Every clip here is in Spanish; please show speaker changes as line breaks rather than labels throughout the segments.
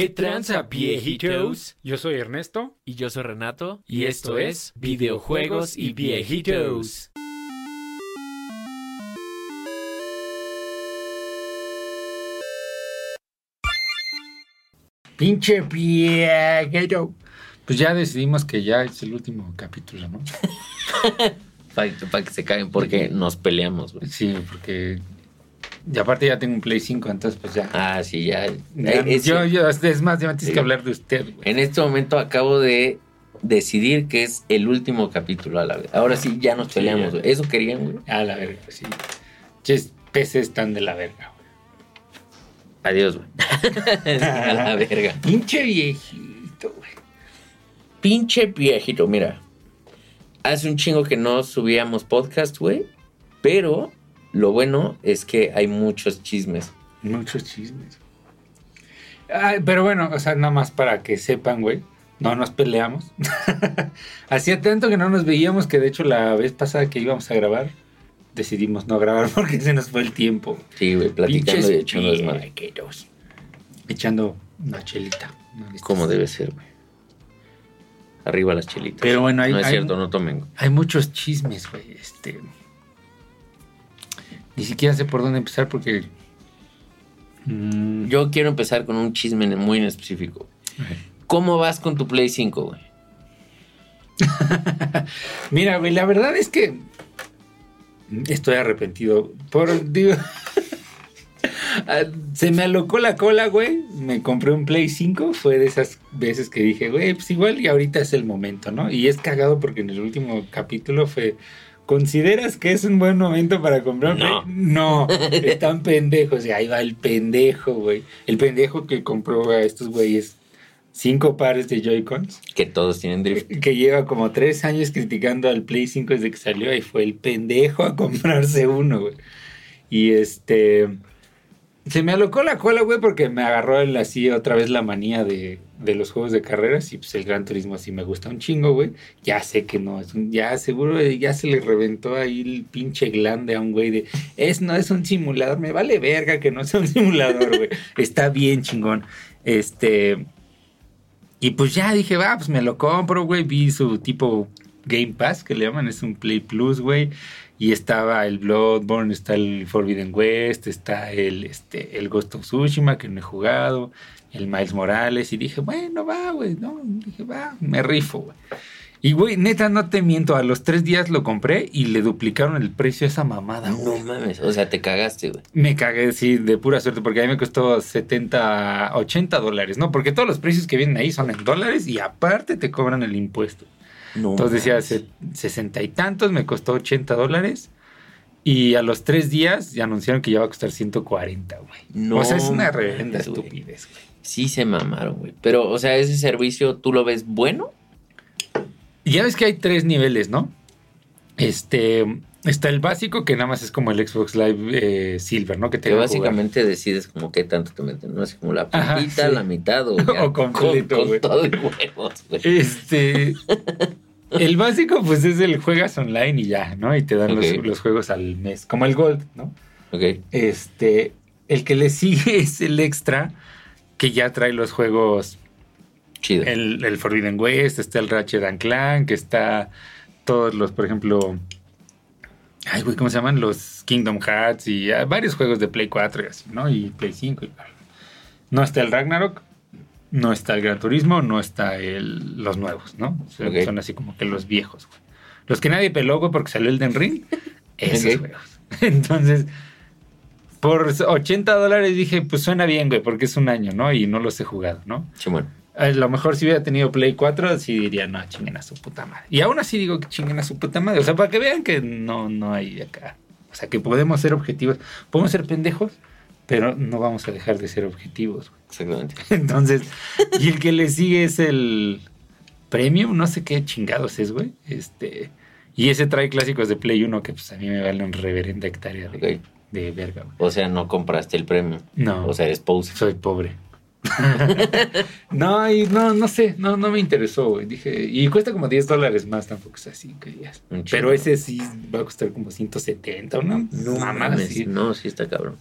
¿Qué tranza, viejitos?
Yo soy Ernesto.
Y yo soy Renato. Y esto es Videojuegos y Viejitos.
Pinche viejito. Pues ya decidimos que ya es el último capítulo, ¿no?
Para que se caguen porque nos peleamos, güey.
Sí, porque. Y aparte ya tengo un Play 5, entonces pues ya.
Ah, sí, ya.
Yo, yo, es más, ya
Sí.
que hablar de usted, güey.
En este momento acabo de decidir que es el último capítulo a la vez. Ahora sí, ya nos
Sí,
peleamos,
ya.
güey. Eso querían, güey.
A la verga, sí. Ches, peces están de la verga, güey.
Adiós, güey. a la verga.
Pinche viejito, güey.
Pinche viejito, mira. Hace un chingo que no subíamos podcast, güey. Pero lo bueno es que hay muchos chismes.
Muchos chismes. Ay, pero bueno, o sea, nada más para que sepan, güey. No nos peleamos. Hacía tanto que no nos veíamos que de hecho la vez pasada que íbamos a grabar, decidimos no grabar porque se nos fue el tiempo.
Sí, güey, platicando
Pinches
y echando desmadre.
Echando una chelita. ¿no?
Como debe ser, güey. Arriba las chelitas.
Pero bueno, hay-
No es
hay-
cierto, no tomen.
Hay muchos chismes, güey. Este. Ni siquiera sé por dónde empezar porque. Mm,
Yo quiero empezar con un chisme muy en específico. ¿Cómo vas con tu Play 5, güey?
Mira, güey, la verdad es que estoy arrepentido. Por digo, ah, se me alocó la cola, güey. Me compré un Play 5. Fue de esas veces que dije, güey, pues igual y ahorita es el momento, ¿no? Y es cagado porque en el último capítulo fue. ¿Consideras que es un buen momento para comprar?
No.
No, están pendejos. Y ahí va el pendejo, güey. El pendejo que compró a estos güeyes cinco pares de Joy-Cons
Que todos tienen drift.
que lleva como tres años criticando al Play 5 desde que salió y fue el pendejo a comprarse uno, güey. Y este... Se me alocó la cola, güey, porque me agarró el, así otra vez la manía de, de los juegos de carreras y pues el Gran Turismo así me gusta un chingo, güey. Ya sé que no, es un- ya seguro eh, ya se le reventó ahí el pinche glande a un güey de, es, no es un simulador, me vale verga que no sea un simulador, güey. Está bien chingón. Este... Y pues ya dije, va, pues me lo compro, güey. Vi su tipo Game Pass, que le llaman, es un Play Plus, güey. Y estaba el Bloodborne, está el Forbidden West, está el, este, el Ghost of Tsushima, que no he jugado, el Miles Morales. Y dije, bueno, va, güey, no. Dije, va, me rifo, güey. Y, güey, neta, no te miento, a los tres días lo compré y le duplicaron el precio a esa mamada,
No
güey.
mames, o sea, te cagaste, güey.
Me cagué, sí, de pura suerte, porque a mí me costó 70, 80 dólares, ¿no? Porque todos los precios que vienen ahí son en dólares y aparte te cobran el impuesto.
No
Entonces decía
mames.
se- 60 y tantos, me costó 80 dólares. Y a los tres días ya anunciaron que ya va a costar 140, güey.
No
o sea, es una reverenda estupidez, güey.
Sí se mamaron, güey. Pero, o sea, ese servicio, ¿tú lo ves bueno?
Ya ves que hay tres niveles, ¿no? Este, está el básico, que nada más es como el Xbox Live eh, Silver, ¿no? Que te
Que
jugar.
básicamente decides como qué tanto te meten, ¿no? Así como la puntita,
sí.
la mitad o, ya
O completo,
con,
güey.
con todo huevos, güey.
Este. El básico, pues es el juegas online y ya, ¿no? Y te dan los- juegos al mes, como el Gold, ¿no?
Ok.
Este. El que le sigue es el extra, que ya trae los juegos.
Chido.
El, el Forbidden West, está el Ratchet and Clank, está todos los, por ejemplo. Ay, güey, ¿cómo se llaman? Los Kingdom Hearts y ah, varios juegos de Play 4 y así, ¿no? Y Play 5 y. No está el Ragnarok, no está el Gran Turismo, no está el, los nuevos, ¿no? O sea. Son así como que los viejos, güey. Los que nadie peló, güey, porque salió el Den Ring, esos
Ok.
juegos. Entonces, por 80 dólares dije, pues suena bien, güey, porque es un año, ¿no? Y no los he jugado, ¿no?
Simón.
A lo mejor si hubiera tenido Play 4, sí diría, no, chinguen a su puta madre. Y aún así digo que chinguen a su puta madre. O sea, para que vean que no, no hay acá. O sea, que podemos ser objetivos. Podemos ser pendejos, pero no vamos a dejar de ser objetivos. güey.
Exactamente.
Entonces, y el que le sigue es el Premium, no sé qué chingados es, güey. Este, y ese trae clásicos de Play 1 que pues a mí me vale un reverenda hectárea de, de verga, güey.
O sea, no compraste el premio.
No.
O sea, eres poser.
Soy pobre. no, y no, no sé, no, no me interesó, güey. Dije, y cuesta como 10 dólares más, tampoco es así que digas. Pero ese sí va a costar como 170, ¿no?
No
Mamada,
mames.
sí.
No, sí está cabrón.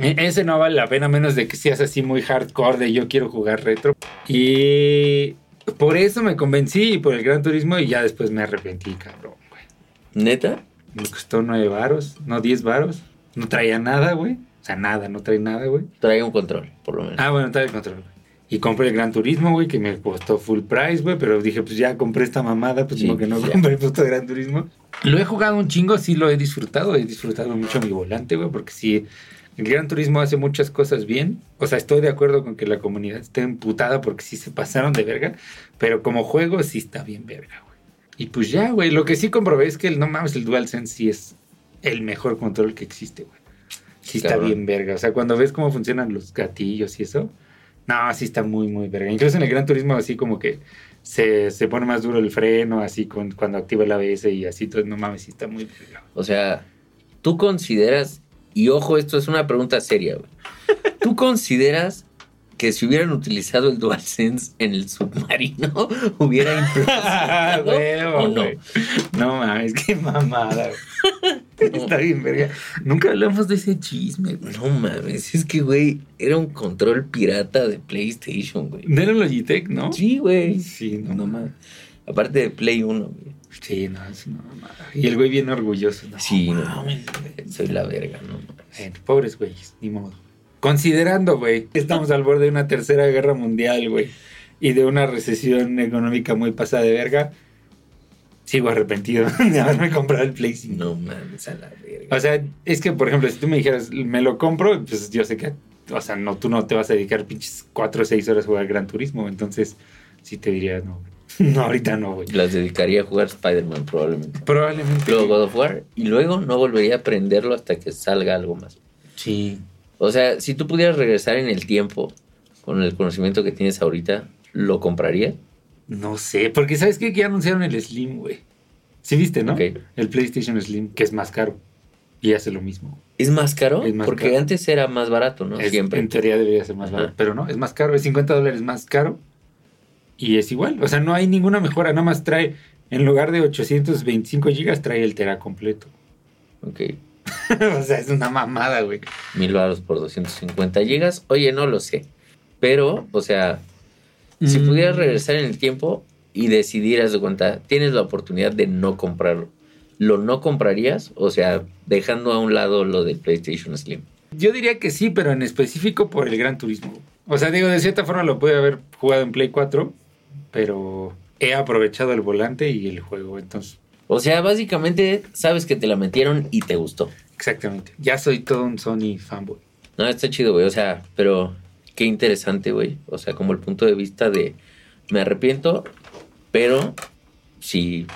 E- Ese no vale la pena, menos de que seas así muy hardcore de yo quiero jugar retro. Y por eso me convencí por el Gran Turismo y ya después me arrepentí, cabrón, güey.
¿Neta?
Me costó nueve varos, no 10 varos. No traía nada, güey. O sea, nada, no trae nada, güey.
Trae un control, por lo menos.
Ah, bueno, trae el control, güey. Y compré el Gran Turismo, güey, que me costó full price, güey. Pero dije, pues ya compré esta mamada, pues
Sí,
como que no
ya.
compré el puto Gran Turismo. Lo he jugado un chingo, sí lo he disfrutado. He disfrutado mucho mi volante, güey, porque sí. El Gran Turismo hace muchas cosas bien. O sea, estoy de acuerdo con que la comunidad esté emputada porque sí se pasaron de verga. Pero como juego sí está bien verga, güey. Y pues ya, güey. Lo que sí comprobé es que el no mames, el DualSense sí es el mejor control que existe, güey. Sí está
Cabrón.
bien verga. O sea, cuando ves cómo funcionan los gatillos y eso. No, sí está muy, muy verga. Incluso en el Gran Turismo así como que se, se pone más duro el freno, así con, cuando activa el ABS y así. Todo, no mames, sí está muy verga.
O sea, tú consideras, y ojo, esto es una pregunta seria, güey. ¿Tú consideras que si hubieran utilizado el DualSense en el submarino, hubiera impresionado
Huevo,
o no?
No mames, qué mamada. güey. Está bien, verga. Nunca hablamos de ese chisme, güey.
No mames, es que, güey, era un control pirata de PlayStation, güey.
¿No era Logitech, no?
Sí, güey.
Sí, no,
No mames. Aparte de Play 1, güey.
Sí, no, es una mamada. Y el güey bien orgulloso. No,
Sí, no
mames.
Soy la verga, no mames.
Bueno, pobres güeyes, ni modo. Considerando, güey, que estamos al borde de una tercera guerra mundial, güey, y de una recesión económica muy pasada de verga, sigo arrepentido de haberme comprado el Play 5.
No mames, a la verga.
O sea, es que, por ejemplo, si tú me dijeras, me lo compro, pues yo sé que, o sea, no, tú no te vas a dedicar pinches 4 o 6 horas a jugar Gran Turismo, entonces sí te diría, no, no, ahorita no, güey.
Las dedicaría a jugar Spider-Man, probablemente.
Probablemente.
Luego God of War, y luego no volvería a aprenderlo hasta que salga algo más.
Sí.
O sea, si tú pudieras regresar en el tiempo con el conocimiento que tienes ahorita, ¿lo comprarías?
No sé, porque ¿sabes qué? Que ya anunciaron el Slim, güey. Sí viste, ¿no?
Ok.
El PlayStation Slim, que es más caro. Y hace lo mismo.
¿Es más caro?
Es más
Porque
caro.
antes era más barato, ¿no?
Es-
Siempre.
En teoría debería ser más
Ajá.
barato, pero no, es más caro, es 50 dólares más caro. Y es igual, o sea, no hay ninguna mejora, nada más trae, en lugar de 825 gigas, trae el tera completo.
Ok.
o sea, es una mamada, güey.
Mil baros por 250 gigas. Oye, no lo sé. Pero, o sea, si
Mm.
pudieras regresar en el tiempo y decidir, haz de cuenta, tienes la oportunidad de no comprarlo. ¿Lo no comprarías? O sea, dejando a un lado lo del PlayStation Slim.
Yo diría que sí, pero en específico por el Gran Turismo. O sea, digo, de cierta forma lo pude haber jugado en Play 4, pero he aprovechado el volante y el juego, entonces
O sea, básicamente sabes que te la metieron y te gustó.
Exactamente. Ya soy todo un Sony fanboy.
No, está chido, güey. O sea, pero qué interesante, güey. O sea, como el punto de vista de me arrepiento, pero sí,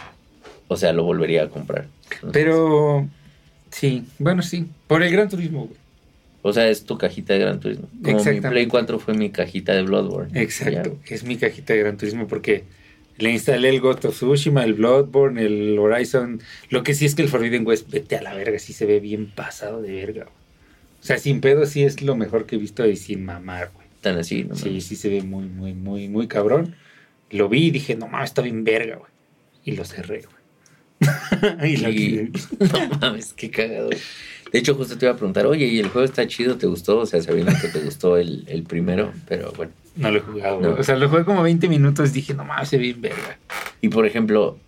o sea, lo volvería a comprar. Entonces,
Pero sí, bueno, sí. Por el Gran Turismo, güey.
O sea, es tu cajita de Gran Turismo. Como mi. Play 4 fue mi cajita de Bloodborne.
Exacto. Es mi cajita de Gran Turismo porque le instalé el Ghost of Tsushima, el Bloodborne, el Horizon. Lo que sí es que el Forbidden West, vete a la verga, sí se ve bien pasado de verga. güey. O sea, sin pedo sí es lo mejor que he visto y sin mamar, güey.
Tan así, ¿no?
Sí, sí se ve muy, muy, muy, muy cabrón. Lo vi y dije, no mames, está bien verga, güey. Y lo cerré, güey. y lo
Y- no mames, qué cagado. De hecho, justo te iba a preguntar, oye, ¿y el juego está chido? ¿Te gustó? O sea, sabiendo que te gustó el, el primero, pero bueno.
No lo he jugado, güey.
No.
O sea, lo jugué como 20 minutos. Dije, no mames, se ve bien verga.
Y por ejemplo,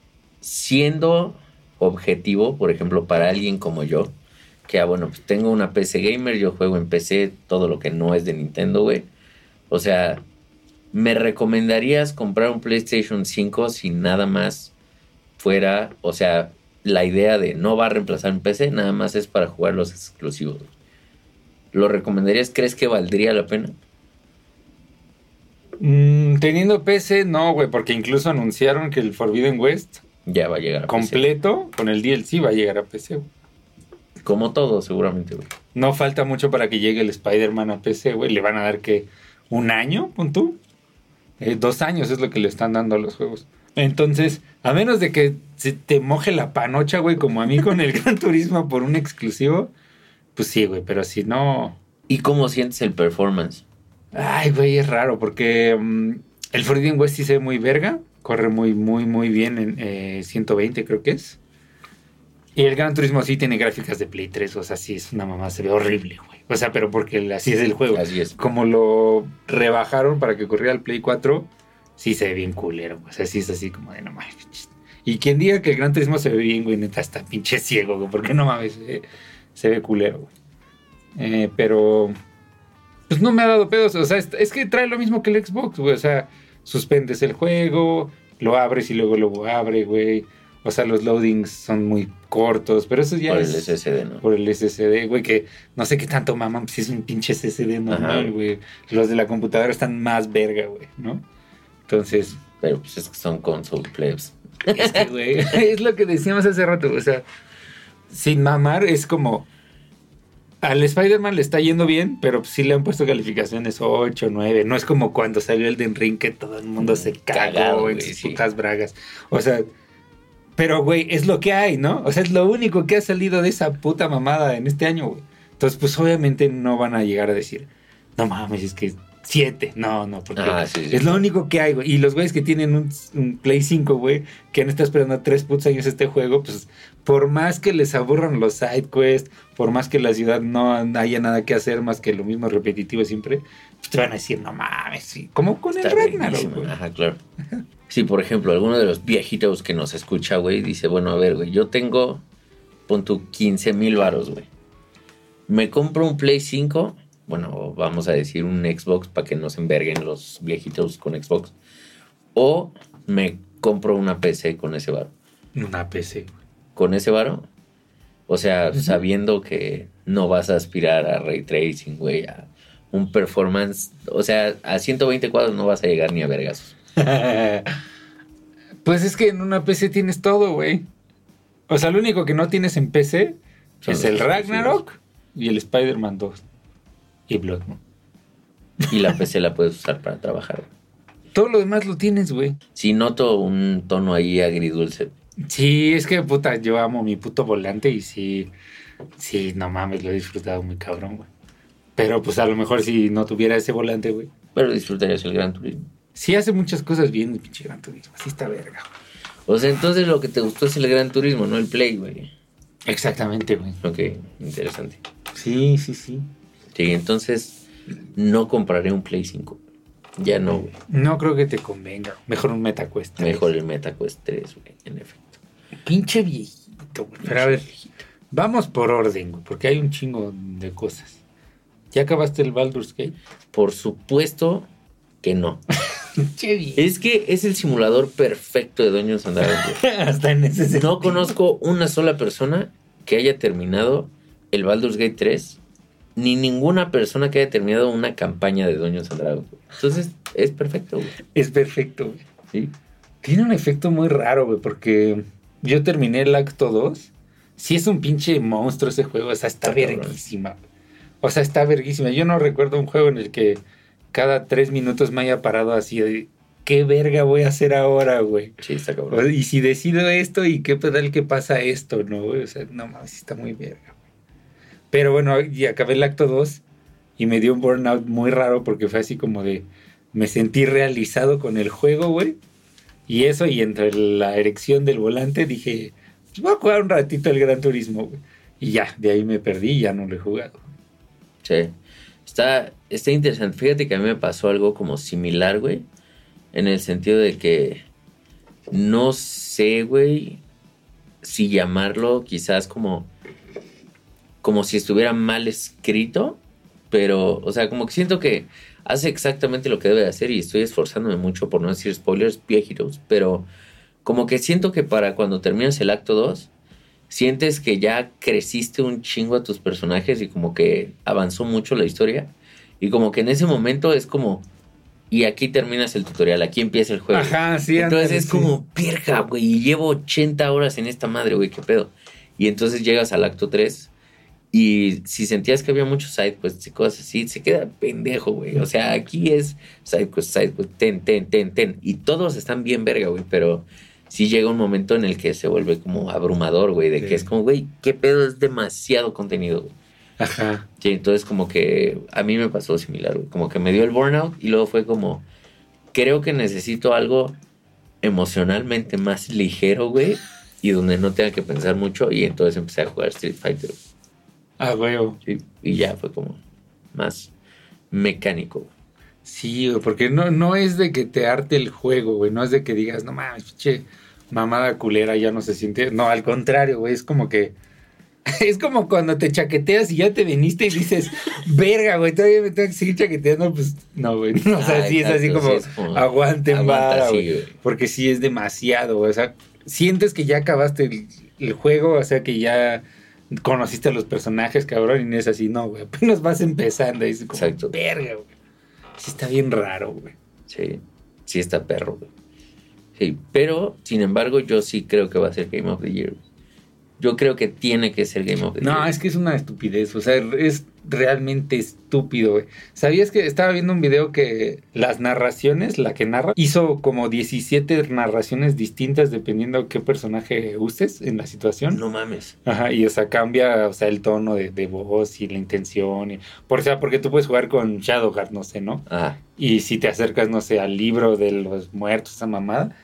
siendo objetivo, por ejemplo, para alguien como yo, que ah, bueno, pues tengo una PC gamer, yo juego en PC todo lo que no es de Nintendo, güey. O sea, ¿me recomendarías comprar un PlayStation 5 si nada más fuera, o sea, la idea de no va a reemplazar un PC, nada más es para jugar los exclusivos? ¿Lo recomendarías? ¿Crees que valdría la pena?
Mm, teniendo PC, no, güey, porque incluso anunciaron que el Forbidden West
Ya va a llegar a PC.
completo con el DLC va a llegar a PC. güey.
Como todo, seguramente, güey.
No falta mucho para que llegue el Spider-Man a PC, güey. Le van a dar que un año, pon tú. Eh, dos años es lo que le están dando a los juegos. Entonces, a menos de que se te moje la panocha, güey, como a mí con el Gran Turismo por un exclusivo, pues sí, güey, pero si no...
¿Y cómo sientes el performance?
Ay, güey, es raro porque mm, el Forbidden West sí se ve muy verga. Corre muy, muy, muy bien en eh, 120, creo que es. Y el Gran Turismo sí tiene gráficas de Play 3, o sea, sí es una mamá, se ve horrible, güey. O sea, pero porque así es el juego.
Así es.
Como lo rebajaron para que corriera el Play 4, sí se ve bien culero. O sea, sí es así como de no mames. pinches". Y quien diga que el Gran Turismo se ve bien, güey, neta está pinche ciego, güey. Porque no mames, se, se ve culero, güey. Eh, pero. Pues no me ha dado pedos. O sea, es, es que trae lo mismo que el Xbox, güey. O sea, suspendes el juego, lo abres y luego lo abre, güey. O sea, los loadings son muy cortos, pero eso ya
Por el
es
SSD, ¿no?
por el SSD, güey, que no sé qué tanto maman, si es un pinche SSD normal, güey. Los de la computadora están más verga, güey, ¿no? Entonces,
Pero pues es que son console plebs.
es que, güey, es lo que decíamos hace rato, o sea, sin mamar es como... Al Spider-Man le está yendo bien, pero pues sí le han puesto calificaciones 8, 9. No es como cuando salió el Ring que todo el mundo se
Cagado,
cagó en
güey,
sus
sí.
putas bragas. O sea, pero güey, es lo que hay, ¿no? O sea, es lo único que ha salido de esa puta mamada en este año, güey. Entonces, pues obviamente no van a llegar a decir, no mames, es que 7. No, no, porque
Ah, sí, sí.
es lo único que hay, güey. Y los güeyes que tienen un, un Play 5, güey, que han estado esperando tres putos años este juego, pues por más que les aburran los side quests, por más que la ciudad no haya nada que hacer más que lo mismo repetitivo siempre, pues te van a decir, no mames, sí. Como con el Ragnarok, güey.
Ajá, claro. Si, por ejemplo, alguno de los viejitos que nos escucha, güey, dice, bueno, a ver, güey, yo tengo, pon tu 15 mil varos, güey. Me compro un Play 5, bueno, vamos a decir un Xbox para que no se enverguen los viejitos con Xbox. O me compro una PC con ese varo.
Una PC, güey.
Con ese varo, o sea, sabiendo que no vas a aspirar a ray tracing, güey, a un performance, o sea, a 120 cuadros no vas a llegar ni a vergas.
pues es que en una PC tienes todo, güey. O sea, lo único que no tienes en PC
Son
es el
exclusivos.
Ragnarok y el Spider-Man 2. Y Bloodborne.
Y la PC la puedes usar para trabajar.
Todo lo demás lo tienes, güey.
Sí noto un tono ahí agridulce.
Sí, es que puta, yo amo mi puto volante y sí, sí, no mames, lo he disfrutado muy cabrón, güey. Pero pues a lo mejor si no tuviera ese volante, güey.
Pero disfrutarías el Gran Turismo.
Sí hace muchas cosas bien el pinche Gran Turismo. Sí está verga.
O sea, entonces lo que te gustó es el Gran Turismo, no el Play, güey.
Exactamente, güey.
Ok, interesante.
Sí, sí, sí.
Sí, entonces no compraré un Play 5. Ya no, güey.
No creo que te convenga. Mejor un MetaQuest. 3.
Mejor el MetaQuest 3, güey, en efecto.
Pinche viejito, güey. Pero a ver, vamos por orden, güey, porque hay un chingo de cosas. ¿Ya acabaste el Baldur's Gate?
Por supuesto que no. Es que es el simulador perfecto de Dungeons and Dragons, güey.
Hasta en ese sentido.
No conozco una sola persona que haya terminado el Baldur's Gate 3, ni ninguna persona que haya terminado una campaña de Dragons. güey. Entonces, es perfecto, güey.
Es perfecto, güey.
Sí.
Tiene un efecto muy raro, güey, porque yo terminé el acto 2. Sí es un pinche monstruo ese juego, o sea, está
Está
verguísima. O sea, está verguísima. Yo no recuerdo un juego en el que cada tres minutos me haya parado así de... ¿Qué verga voy a hacer ahora, güey?
Sí, está cabrón.
Y si decido esto y qué pedal que pasa esto, ¿no? güey? O sea, no mames, está muy verga, güey. Pero bueno, y acabé el acto 2 y me dio un burnout muy raro porque fue así como de... Me sentí realizado con el juego, güey. Y eso, y entre la erección del volante dije, pues voy a jugar un ratito el Gran Turismo, güey. Y ya, de ahí me perdí y ya no lo he jugado.
Sí. Está, está interesante. Fíjate que a mí me pasó algo como similar, güey. En el sentido de que no sé, güey, si llamarlo quizás como, como si estuviera mal escrito. Pero, o sea, como que siento que hace exactamente lo que debe de hacer y estoy esforzándome mucho por no decir spoilers viejitos. Pero como que siento que para cuando terminas el acto 2, sientes que ya creciste un chingo a tus personajes y como que avanzó mucho la historia. Y como que en ese momento es como, y aquí terminas el tutorial, aquí empieza el juego.
Ajá, sí.
entonces
ándale,
es
sí.
como, verga, güey, y llevo 80 horas en esta madre, güey, qué pedo. Y entonces llegas al acto 3 y si sentías que había muchos sidequests y cosas así, se queda pendejo, güey. O sea, aquí es sidequest, sidequest, ten, ten, ten, ten. Y todos están bien verga, güey, pero sí llega un momento en el que se vuelve como abrumador, güey, de
Sí.
que es como, güey, qué pedo, es demasiado contenido, güey.
Ajá.
Sí, entonces como que a mí me pasó similar, güey. Como que me dio el burnout y luego fue como, creo que necesito algo emocionalmente más ligero, güey. Y donde no tenga que pensar mucho. Y entonces empecé a jugar Street Fighter.
Ah.
Sí, y ya fue como más mecánico. güey.
Sí, güey, porque no, no es de que te arte el juego, güey. No es de que digas, no mames, pinche mamada culera, ya no se siente. No, al contrario, güey. Es como que. Es como cuando te chaqueteas y ya te viniste y dices, verga, güey, todavía me tengo que seguir chaqueteando. Pues no, güey. No, o sea,
Ah,
sí es así como,
sí, es como,
aguanten
aguanta, sí,
güey. Porque sí es demasiado, güey. O sea, sientes que ya acabaste el, el juego, o sea, que ya conociste a los personajes, cabrón, y no es así, no, güey. Apenas vas empezando y es como,
Exacto.
verga, güey. Sí está bien raro, güey.
Sí, sí está perro, güey. Sí, pero, sin embargo, yo sí creo que va a ser Game of the Year. Yo creo que tiene que ser Game of the
No,
Year.
es que es una estupidez, o sea, es realmente estúpido, güey. ¿Sabías que estaba viendo un video que las narraciones, la que narra, hizo como 17 narraciones distintas dependiendo qué personaje uses en la situación?
No mames.
Ajá, y o sea, cambia, o sea, el tono de, de voz y la intención. Y, por, o sea, porque tú puedes jugar con Shadowheart, no sé, ¿no?
Ah,
Y si te acercas, no sé, al libro de los muertos, esa mamada.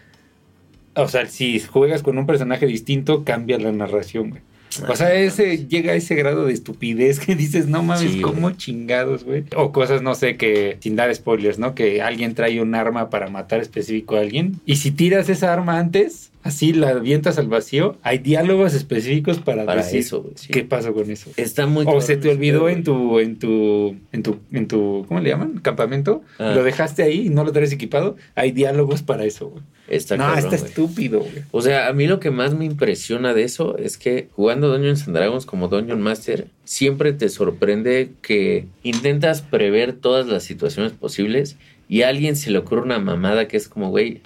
O sea, si juegas con un personaje distinto, cambia la narración, güey. O sea, ese llega a ese grado de estupidez que dices, no mames,
Sí,
¿cómo chingados, güey? O cosas, no sé, que sin dar spoilers, ¿no? Que alguien trae un arma para matar específico a alguien. Y si tiras esa arma antes, así la avientas al vacío, hay diálogos específicos para,
para
decir
eso, sí.
qué pasó con eso.
Está muy
O se te olvidó en tu, en tu, en tu, en tu, ¿cómo le llaman? Campamento.
Ah.
Lo dejaste ahí y no lo traes equipado. Hay diálogos para eso, güey.
Está
no,
cabrón,
está estúpido, güey.
O sea, a mí lo que más me impresiona de eso es que jugando Dungeons and Dragons como Dungeon Master, siempre te sorprende que intentas prever todas las situaciones posibles y a alguien se le ocurre una mamada que es como, güey,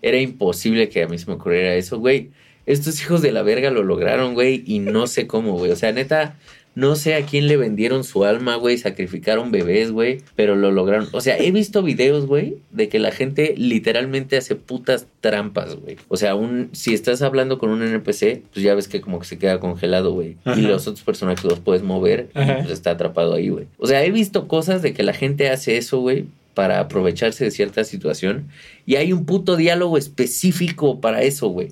era imposible que a mí se me ocurriera eso, güey. Estos hijos de la verga lo lograron, güey, y no sé cómo, güey. O sea, neta, no sé a quién le vendieron su alma, güey, sacrificaron bebés, güey, pero lo lograron. O sea, he visto videos, güey, de que la gente literalmente hace putas trampas, güey. O sea, un, si estás hablando con un NPC, pues ya ves que como que se queda congelado, güey. Y los otros personajes los puedes mover y pues está atrapado ahí, güey. O sea, he visto cosas de que la gente hace eso, güey, para aprovecharse de cierta situación. Y hay un puto diálogo específico para eso, güey.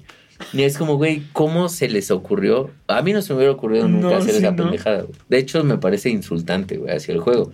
Y es como, güey, ¿cómo se les ocurrió? A mí no se me hubiera ocurrido nunca
No,
hacer
sí,
esa pendejada, güey. De hecho, me parece insultante, güey, hacia el juego.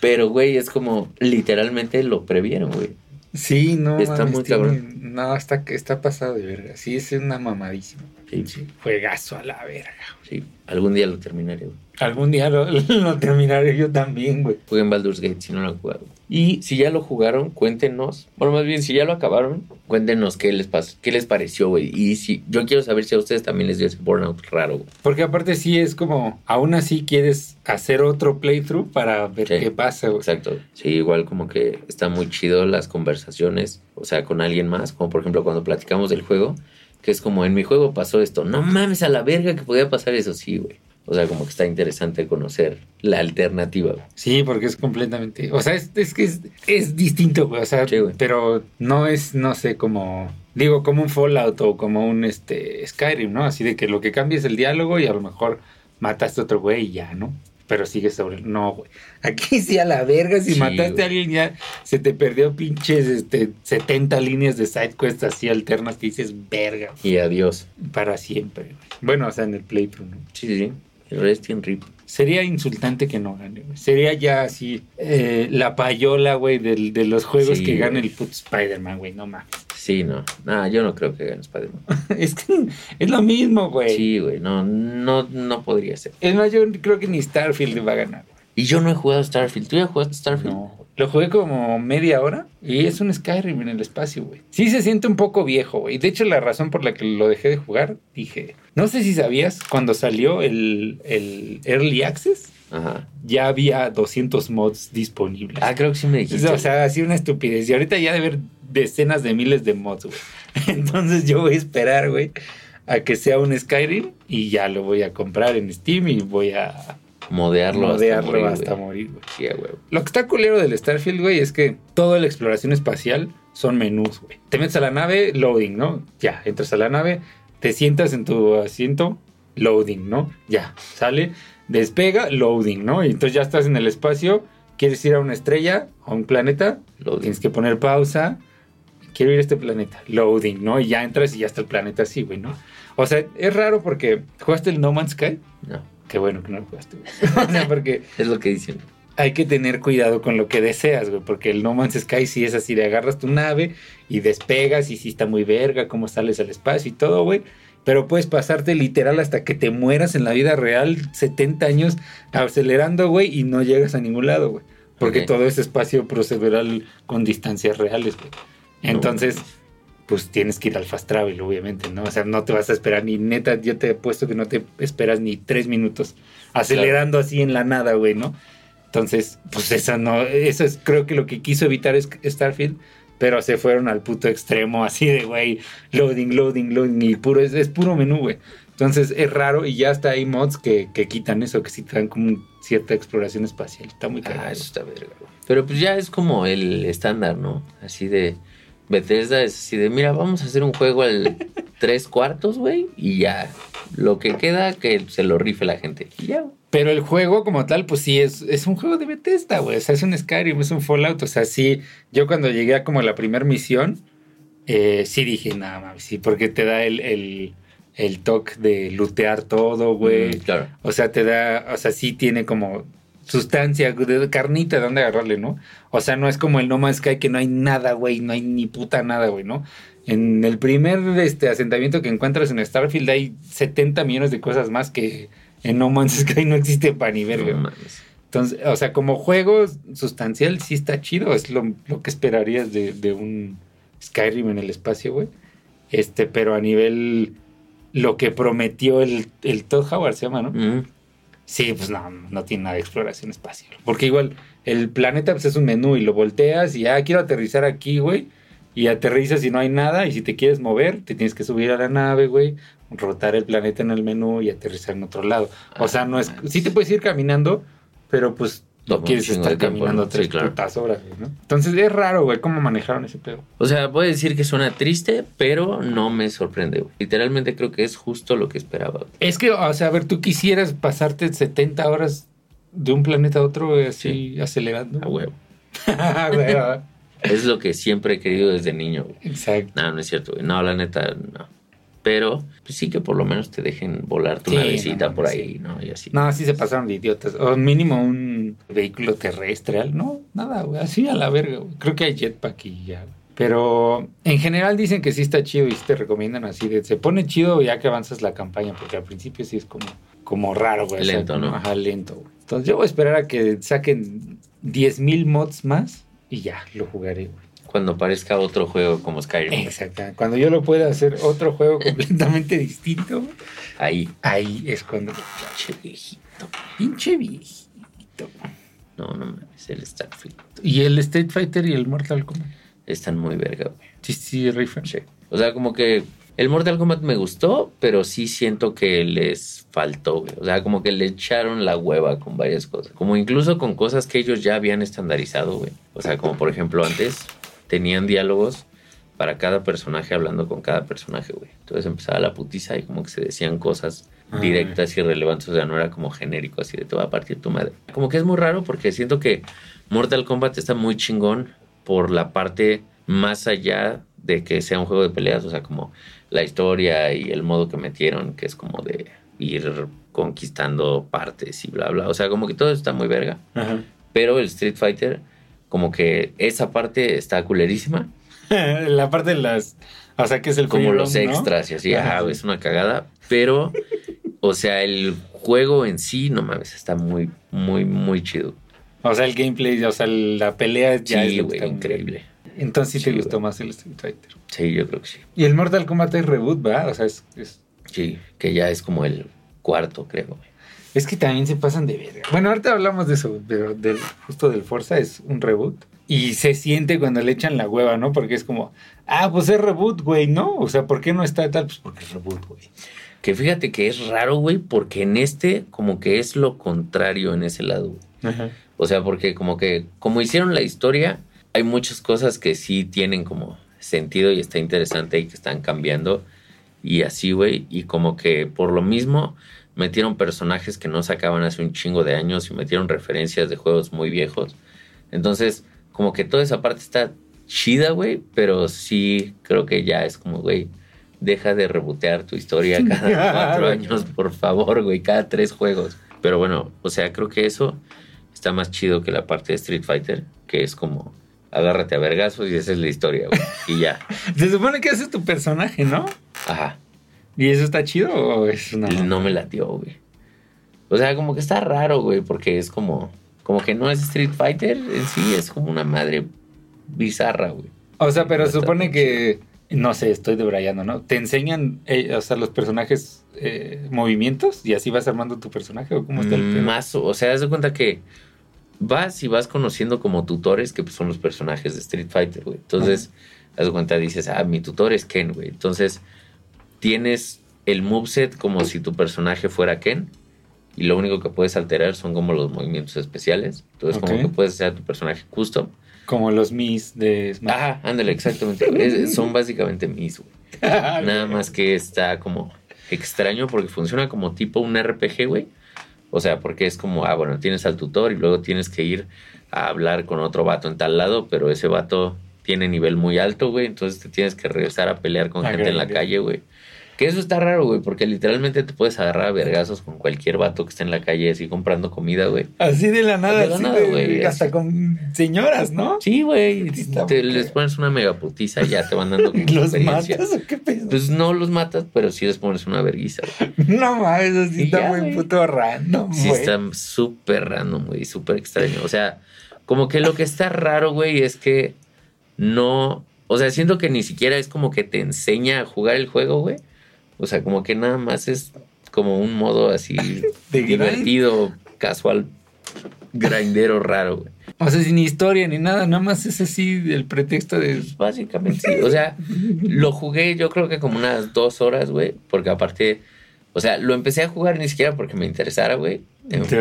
Pero, güey, es como, literalmente lo previeron, güey.
Sí, no.
Está muy cabrón.
No, está, está pasado de verga. Sí, es una mamadísima.
Sí,
Juegazo a la verga.
sí. Algún día lo terminaré, güey.
Algún día lo, lo terminaré yo también, güey.
Jueguen Baldur's Gate si no lo han jugado. Y si ya lo jugaron, cuéntenos. Bueno, más bien, si ya lo acabaron, cuéntenos qué les pasó, qué les pareció, güey. Y si yo quiero saber si a ustedes también les dio ese burnout raro, güey.
Porque aparte sí es como, aún así quieres hacer otro playthrough para ver
Sí.
qué pasa, güey.
Exacto. Sí, igual como que está muy chido las conversaciones, o sea, con alguien más, como por ejemplo cuando platicamos del juego, que es como en mi juego pasó esto. No mames a la verga que podía pasar eso, sí, güey. O sea, como que está interesante conocer la alternativa, güey.
Sí, porque es completamente. O sea, es, es que es, es distinto, güey. O sea,
Sí, güey.
pero no es, no sé, como. Digo, como un Fallout o como un este Skyrim, ¿no? Así de que lo que cambia es el diálogo y a lo mejor mataste a otro güey y ya, ¿no? Pero sigues sobre. No, güey. Aquí sí a la verga, si
Sí,
mataste
güey.
a alguien ya se te perdió pinches este, 70 líneas de side quest así alternas que dices verga
Y adiós.
para siempre. Bueno, o sea, en el playthrough, ¿no?
Sí, sí, Rest in Rip.
Sería insultante que no gane, güey. Sería ya así eh, la payola, güey, del- de los juegos
Sí,
que gane el puto Spider-Man, güey. No mames.
Sí, no. Nah, yo no creo que gane Spider-Man.
es que es lo mismo, güey.
Sí, güey. No, no, no podría ser.
Es más, yo creo que ni Starfield va a ganar.
Y yo no he jugado Starfield. ¿Tú ya jugaste Starfield?
No. Lo jugué como media hora y es un Skyrim en el espacio, güey. Sí se siente un poco viejo, güey. De hecho, la razón por la que lo dejé de jugar, dije, no sé si sabías, cuando salió el, el Early Access,
Ajá.
ya había 200 mods disponibles.
Ah, creo que sí me dijiste.
O sea, así una estupidez. Y ahorita ya debe haber decenas de miles de mods, güey. Entonces yo voy a esperar, güey, a que sea un Skyrim y ya lo voy a comprar en Steam y voy a
modearlo,
modearlo
hasta
hasta
morir.
morir, güey.
güey. Sí, a huevo.
Lo que está culero del Starfield, güey, es que toda la exploración espacial son menús, güey. Te metes a la nave, loading, ¿no? Ya, entras a la nave, te sientas en tu asiento, loading, ¿no? Ya, sale, despega, loading, ¿no? Y entonces ya estás en el espacio, quieres ir a una estrella, a un planeta,
Loading.
tienes que poner pausa, quiero ir a este planeta, loading, ¿no? Y ya entras y ya está el planeta así, güey, ¿no? O sea, es raro porque jugaste el No Man's Sky.
No.
Qué bueno que no lo jugaste, güey. o sea, porque
Es lo que dicen.
hay que tener cuidado con lo que deseas, güey, porque el No Man's Sky sí es así de agarras tu nave y despegas y sí está muy verga cómo sales al espacio y todo, güey. Pero puedes pasarte literal hasta que te mueras en la vida real 70 años acelerando, güey, y no llegas a ningún lado, güey. Porque todo es espacio procedural con distancias reales, güey. Entonces, pues tienes que ir al fast travel, obviamente, ¿no? O sea, no te vas a esperar ni neta, yo te he puesto que no te esperas ni tres minutos acelerando así en la nada, güey, ¿no? Entonces, pues eso no, eso es creo que lo que quiso evitar es Starfield, pero se fueron al puto extremo así de, güey, loading, loading, loading, y puro, es, es puro menú, güey. Entonces es raro y ya hasta hay mods que, que quitan eso, que sí te dan como cierta exploración espacial. Está muy
Ah,
cagado.
eso está verga. Pero pues ya es como el estándar, ¿no? Así de. Bethesda es así de, mira, vamos a hacer un juego al tres cuartos, güey, y ya. Lo que queda, que se lo rife la gente. Y ya.
Pero el juego como tal, pues sí, es, es un juego de Bethesda, güey. O sea, es un Skyrim, es un Fallout. O sea, sí, yo cuando llegué a como la primera misión, eh, sí dije, nada más, sí, porque te da el, el, el toque de lootear todo, güey.
Mm, claro.
O sea, te da, o sea, sí tiene como sustancia, de carnita de dónde agarrarle, ¿no? O sea, no es como el No Man's Sky que no hay nada, güey, no hay ni puta nada, güey, ¿no? En el primer este, asentamiento que encuentras en Starfield hay 70 millones de cosas más que en No Man's Sky no existe para ni verga.
No.
Entonces, o sea, como juego sustancial sí está chido, es lo, lo que esperarías de, de un Skyrim en el espacio, güey. Este, pero a nivel lo que prometió el, el Todd Howard se llama, ¿no?
Mm,
Sí, pues no, no tiene nada de exploración espacial. Porque igual el planeta pues, es un menú y lo volteas y ya quiero aterrizar aquí, güey. Y aterrizas y no hay nada. Y si te quieres mover, te tienes que subir a la nave, güey. Rotar el planeta en el menú y aterrizar en otro lado. O sea, no es. Sí te puedes ir caminando, pero pues no quieres estar
tiempo,
caminando
¿no?
tres
Sí, claro.
putas horas, ¿no? Entonces es raro, güey, cómo manejaron ese pedo.
O sea, voy a decir que suena triste, pero no me sorprende, güey. Literalmente creo que es justo lo que esperaba. güey.
Es que, o sea, a ver, tú quisieras pasarte 70 horas de un planeta a otro, güey, así acelerando.
A huevo.
Güey, ah.
Es lo que siempre he querido desde niño, güey.
Exacto.
No, no es cierto, güey. No, la neta, no. Pero, pues sí que por lo menos te dejen volar tu
Sí, no,
por
sí.
ahí, ¿no? Y así.
No, sí se pasaron de idiotas. O mínimo un vehículo terrestre. No, nada, güey. Así a la verga, güey. Creo que hay jetpack y ya. Pero en general dicen que sí está chido y sí te recomiendan así. De, se pone chido ya que avanzas la campaña, porque al principio sí es como, como raro, güey.
Lento, ¿no?
Ajá, lento, güey. Entonces yo voy a esperar a que saquen 10.000 mods más y ya lo jugaré, güey.
Cuando aparezca otro juego como Skyrim.
Exacto. Cuando yo lo pueda hacer otro juego completamente distinto,
Ahí.
ahí es cuando.
Che, viejito.
Pinche viejito.
No, no mames, el Starfield.
Y el Street Fighter y el Mortal Kombat.
Están muy verga, güey.
Sí, sí, rifan.
Sí. O sea, como que el Mortal Kombat me gustó, pero sí siento que les faltó, güey. O sea, como que le echaron la hueva con varias cosas. Como incluso con cosas que ellos ya habían estandarizado, güey. O sea, como por ejemplo antes tenían diálogos para cada personaje hablando con cada personaje, güey. Entonces empezaba la putiza y como que se decían cosas
Ah,
directas y relevantes. O sea, no era como genérico así de te va a partir tu madre. Como que es muy raro porque siento que Mortal Kombat está muy chingón por la parte más allá de que sea un juego de peleas, o sea, como la historia y el modo que metieron, que es como de ir conquistando partes y bla, bla. O sea, como que todo está muy verga.
Ajá.
Pero el Street Fighter, como que esa parte está culerísima,
la parte de las. O sea, que es el
como los extras y así,
Ajá.
ah, es una cagada. Pero, o sea, el juego en sí, no mames, está muy, muy, muy chido.
O sea, el gameplay, o sea, la pelea ya es
Sí,
está muy
increíble.
Entonces sí,
Sí,
te gustó más el Street Fighter.
Sí, yo creo que sí.
Y el Mortal Kombat es reboot, ¿verdad? O sea, es, es,
Sí, que ya es como el cuarto, creo.
Es que también se pasan de verga. Bueno, ahorita hablamos de eso, pero del, justo del Forza es un reboot. Y se siente cuando le echan la hueva, ¿no? Porque es como, ah, pues es reboot, güey, ¿no? O sea, ¿por qué no está tal? Pues porque es reboot, güey.
Que fíjate que es raro, güey, porque en este como que es lo contrario en ese lado. güey.
Ajá.
O sea, porque como que como hicieron la historia, hay muchas cosas que sí tienen como sentido y está interesante y que están cambiando y así, güey. Y como que por lo mismo metieron personajes que no sacaban hace un chingo de años y metieron referencias de juegos muy viejos. Entonces, como que toda esa parte está chida, güey, pero sí creo que ya es como, güey, deja de rebotear tu historia cada cuatro años, por favor, güey, cada tres juegos. Pero bueno, o sea, creo que eso está más chido que la parte de Street Fighter, que es como agárrate a vergazos y esa es la historia, güey. Y ya.
Se supone que ese es tu personaje, ¿no?
Ajá.
¿Y eso está chido o es una.?
No me latió, güey. O sea, como que está raro, güey, porque es como. Como que no es Street Fighter en sí, es como una madre bizarra, güey.
O sea, pero
No
supone que. No sé, estoy debrayando, ¿no? Te enseñan, eh, o sea, los personajes eh, movimientos y así vas armando tu personaje o cómo está el pedo?
Más, o sea, haz de cuenta que vas y vas conociendo como tutores que pues, son los personajes de Street Fighter, güey. Entonces, haz de cuenta, dices, ah, mi tutor es Ken, güey. Entonces, tienes el moveset como si tu personaje fuera Ken. Y lo único que puedes alterar son como los movimientos especiales. Entonces, como que puedes hacer a tu personaje custom.
Como los Mis de Smash.
Ajá, ándale, exactamente. Es- son básicamente mis, güey. Nada más que está como extraño porque funciona como tipo un RPG, güey. O sea, porque es como, ah, bueno, tienes al tutor y luego tienes que ir a hablar con otro vato en tal lado, pero ese vato tiene nivel muy alto, güey. Entonces te tienes que regresar a pelear con gente en la calle, güey. Que eso está raro, güey, porque literalmente te puedes agarrar a vergazos con cualquier vato que esté en la calle así comprando comida, güey.
Así de la nada,
De la
así
nada,
de-
güey,
hasta
así.
con señoras, ¿no?
Sí, güey. Te,
muy
les pones una megaputiza y ya te van dando como
¿Los matas o qué pedo?
Pues no los matas, pero sí les pones una verguiza, güey.
no mames, así está
ya,
muy
güey.
puto random,
Sí,
güey.
está súper random, güey, súper extraño. O sea, como que lo que está raro, güey, es que no. O sea, siento que ni siquiera es como que te enseña a jugar el juego, güey. O sea, como que nada más es como un modo así
De grind.
divertido, casual, grindero raro, güey.
O sea, sin historia ni nada, nada más es así el pretexto de...
Pues básicamente sí. O sea, lo jugué yo creo que como unas dos horas, güey. Porque aparte, o sea, lo empecé a jugar ni siquiera porque me interesara, güey.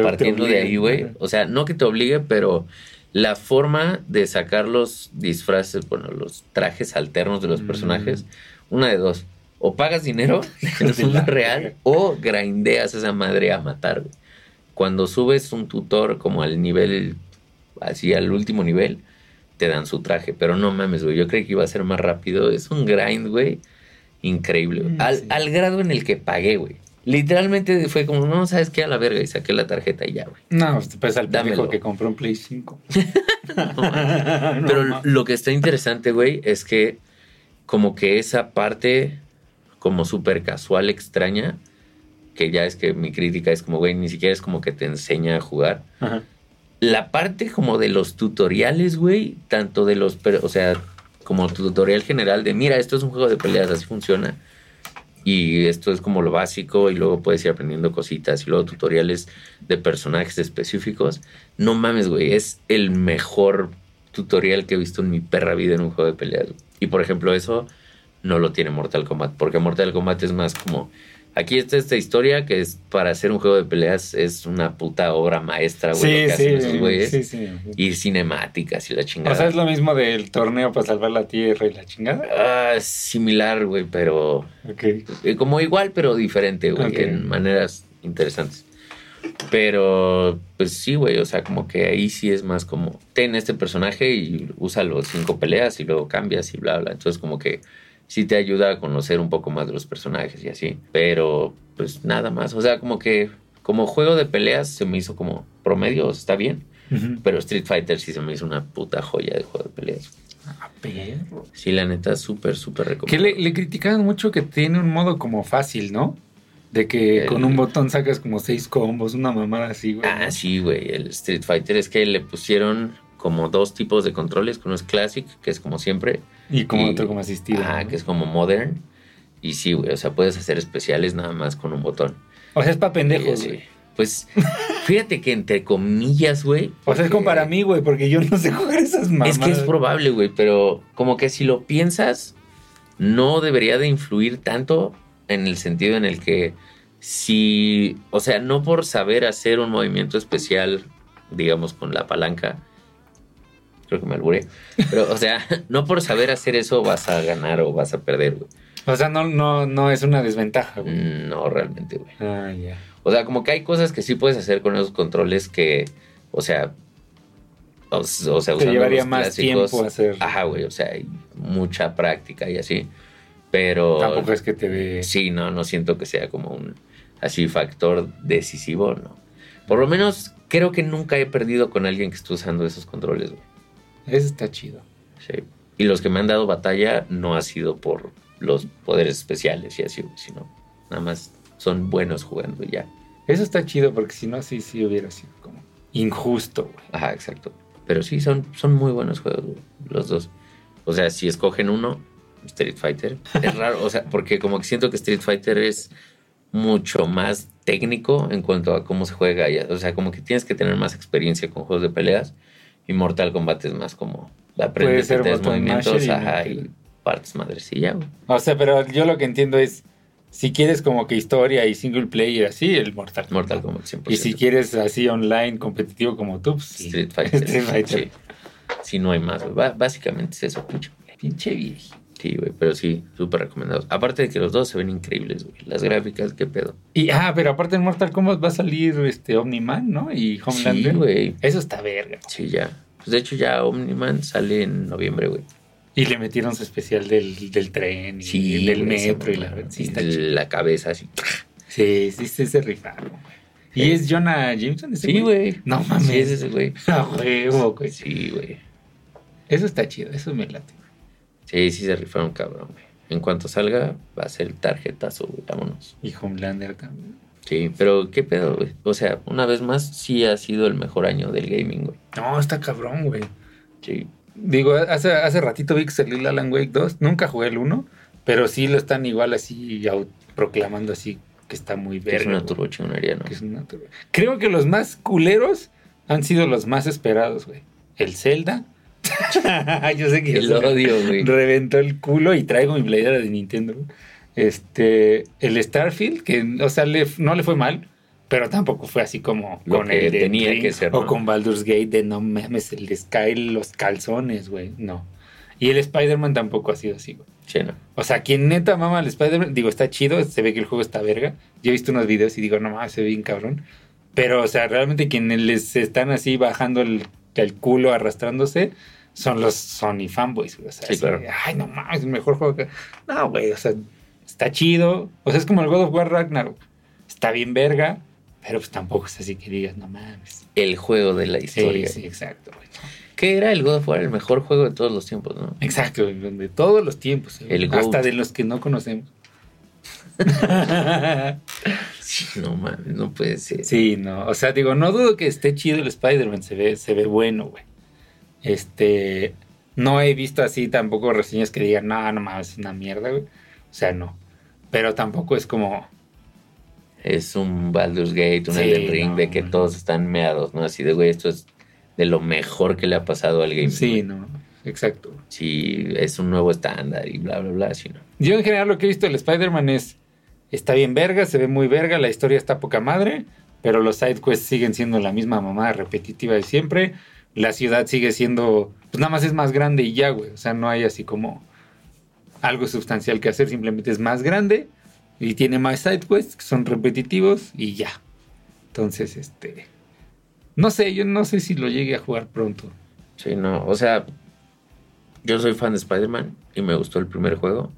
Partiendo de ahí, güey. O sea, no que te obligue, pero la forma de sacar los disfraces, bueno, los trajes alternos de los
Mm.
personajes, una de dos. O pagas dinero en
la
real o grindeas esa madre a matar, güey. Cuando subes un tutor como al nivel, así al último nivel, te dan su traje. Pero no mames, güey. Yo creí que iba a ser más rápido. Es un grind, güey. Increíble.
Mm,
Al,
sí.
al grado en el que pagué, güey. Literalmente fue como, no, ¿sabes qué? A la verga. Y saqué la tarjeta y ya, güey.
No, pues al pendejo que compró un Play 5.
Pero
No,
lo que está interesante, güey, es que como que esa parte como súper casual, extraña, que ya es que mi crítica es como, güey, ni siquiera es como que te enseña a jugar.
Ajá.
La parte como de los tutoriales, güey, tanto de los, pero, o sea, como tutorial general de, mira, esto es un juego de peleas, así funciona. Y esto es como lo básico y luego puedes ir aprendiendo cositas y luego tutoriales de personajes específicos. No mames, güey, es el mejor tutorial que he visto en mi perra vida en un juego de peleas. Y por ejemplo, eso no lo tiene Mortal Kombat, porque Mortal Kombat es más como aquí está esta historia que es para hacer un juego de peleas es una puta obra maestra, güey, lo que
Sí,
hacen
sí,
esos güeyes.
sí, sí.
Y cinemáticas y la chingada.
O sea, es lo mismo del torneo para salvar la tierra y la chingada.
Ah, similar, güey, pero eh, como igual, pero diferente, güey, en maneras interesantes. Pero, pues sí, güey, o sea, como que ahí sí es más como, ten este personaje y usa los cinco peleas y luego cambias y bla, bla. Entonces, como que sí te ayuda a conocer un poco más de los personajes y así. Pero, pues nada más. O sea, como que como juego de peleas se me hizo como promedio, está bien. Pero Street Fighter sí se me hizo una puta joya de juego de peleas.
Ah, perro.
Sí, la neta, súper, súper
Que
recomendable.
le, le criticaban mucho que tiene un modo como fácil, ¿no? De que
El-
con un botón sacas como seis combos, una mamada así, güey.
Ah, sí, güey. El Street Fighter es que le pusieron como dos tipos de controles. que Uno es Classic, que es como siempre.
Y como
y-
otro como asistido.
Ah,
¿no?
que es como Modern. Y sí, güey. O sea, puedes hacer especiales nada más con un botón.
O sea, es para pendejos, güey.
Pues, fíjate que entre comillas, güey.
O sea, es como para mí, güey, porque yo no sé jugar esas mamadas.
Es que es probable, güey. Pero como que si lo piensas, no debería de influir tanto en el sentido en el que si, o sea, no por saber hacer un movimiento especial, digamos, con la palanca, creo que me alburé, pero, o sea, no por saber hacer eso vas a ganar o vas a perder, güey.
O sea, no, no, no es una desventaja, güey.
No, realmente, güey.
Ah, ya.
O sea, como que hay cosas que sí puedes hacer con esos controles que, o sea, o, o sea,
Te llevaría
los
más tiempo hacer.
Ajá, güey, o sea, hay mucha práctica y así. Pero
Tampoco es que te dé.
sí, no, no siento que sea como un así factor decisivo, no. Por lo menos creo que nunca he perdido con alguien que esté usando esos controles, güey.
Eso está chido.
Sí. Y los que me han dado batalla no ha sido por los poderes especiales y así, sino nada más son buenos jugando y ya.
Eso está chido porque si no, sí, sí hubiera sido como injusto, güey.
Ajá, exacto. Pero sí, son, son muy buenos juegos, güey, los dos. O sea, si escogen uno, Street Fighter. Es raro, o sea, porque como que siento que Street Fighter es mucho más técnico en cuanto a cómo se juega. O sea, como que tienes que tener más experiencia con juegos de peleas. Y Mortal Kombat es más como aprendes
ser
tres movimientos
y
partes madrecilla.
O sea, pero yo lo que entiendo es, si quieres como que historia y single player así, el Mortal Kombat.
Mortal Kombat 100%.
Y si quieres así online competitivo como tú, pues.
Street Fighter.
Street Fighter.
Sí. Sí, no hay más, básicamente es eso, pinche.
Pinche viejo.
Sí, güey, pero sí, súper recomendados. Aparte de que los dos se ven increíbles, güey. Las gráficas, qué pedo.
Y, ah, pero aparte en Mortal Kombat va a salir este Omni-Man, ¿no? Y Homelander.
Sí, güey.
Eso está verga.
Sí, ya. Pues de hecho ya Omniman sale en noviembre, güey.
Y le metieron su especial del, del tren y
Sí,
del metro y la. Sí, está
Y
chido.
La cabeza así.
Sí, sí, sí, se rifaron, güey. ¿Y
Sí.
es Jonah Jameson ese
Sí, güey.
No mames.
Sí, es ese, güey.
A huevo, güey.
Sí, güey.
Eso está chido, eso me late.
Sí, sí se rifaron cabrón, güey. En cuanto salga, va a ser tarjetazo, güey. Vámonos.
Y Homelander también.
Sí, pero qué pedo, güey. O sea, una vez más, sí ha sido el mejor año del gaming, güey.
No, está cabrón, güey.
Sí.
Digo, hace, hace ratito vi que salió el Alan Wake 2. Nunca jugué el 1, pero sí lo están igual así proclamando así que está muy verga.
es una
güey.
turbo chingonería, ¿no?
Que es una turbo- Creo que los más culeros han sido los más esperados, güey. El Zelda. Yo sé que
El odio, güey.
reventó el culo y traigo mi playera de Nintendo. Este, el Starfield, que, o sea, le- no le fue mal, pero tampoco fue así como
Lo
con
que
el
tenía
Ring
que ser,
O
¿no?
con Baldur's Gate de no mames, les caen los calzones, güey. No. Y el Spider-Man tampoco ha sido así, güey.
Sí, no.
O sea, quien neta mama al Spider-Man, digo, está chido, se ve que el juego está verga. Yo he visto unos videos y digo, no mames, se ve bien cabrón. Pero, o sea, realmente quienes les están así bajando el, el culo, arrastrándose, son los Sony fanboys, güey. O sea,
Sí, claro.
de, ay, no mames, el mejor juego que. No, güey, o sea, está chido. O sea, es como el God of War Ragnarok. Está bien verga, pero pues tampoco es así que digas, no mames.
El juego de la
Sí,
historia.
sí, exacto, güey.
Que era el God of War el mejor juego de todos los tiempos, ¿no?
Exacto, de todos los tiempos.
El
hasta de los que no conocemos.
Sí, no mames, no puede ser.
Sí, no, o sea, digo, no dudo que esté chido el Spider-Man, se ve, se ve bueno, güey. Este, no he visto así tampoco reseñas que digan, no, no mames, es una mierda, güey. O sea, no. Pero tampoco es como,
Es un Baldur's Gate, un
Sí,
Elden Ring,
no,
de que
no.
todos están meados, ¿no? Así de, güey, esto es de lo mejor que le ha pasado al game.
sí, no, exacto.
Sí, es un nuevo estándar y bla, bla, bla, sí, no.
Yo en general lo que he visto del Spider-Man es, está bien verga, se ve muy verga, la historia está poca madre, pero los side quests siguen siendo la misma mamada repetitiva de siempre. La ciudad sigue siendo, pues nada más es más grande y ya, güey. O sea, no hay así como algo sustancial que hacer, simplemente es más grande y tiene más side quests que son repetitivos y ya. Entonces, este, no sé, yo no sé si lo llegue a jugar pronto.
Sí, no, o sea, yo soy fan de Spider-Man y me gustó el primer juego,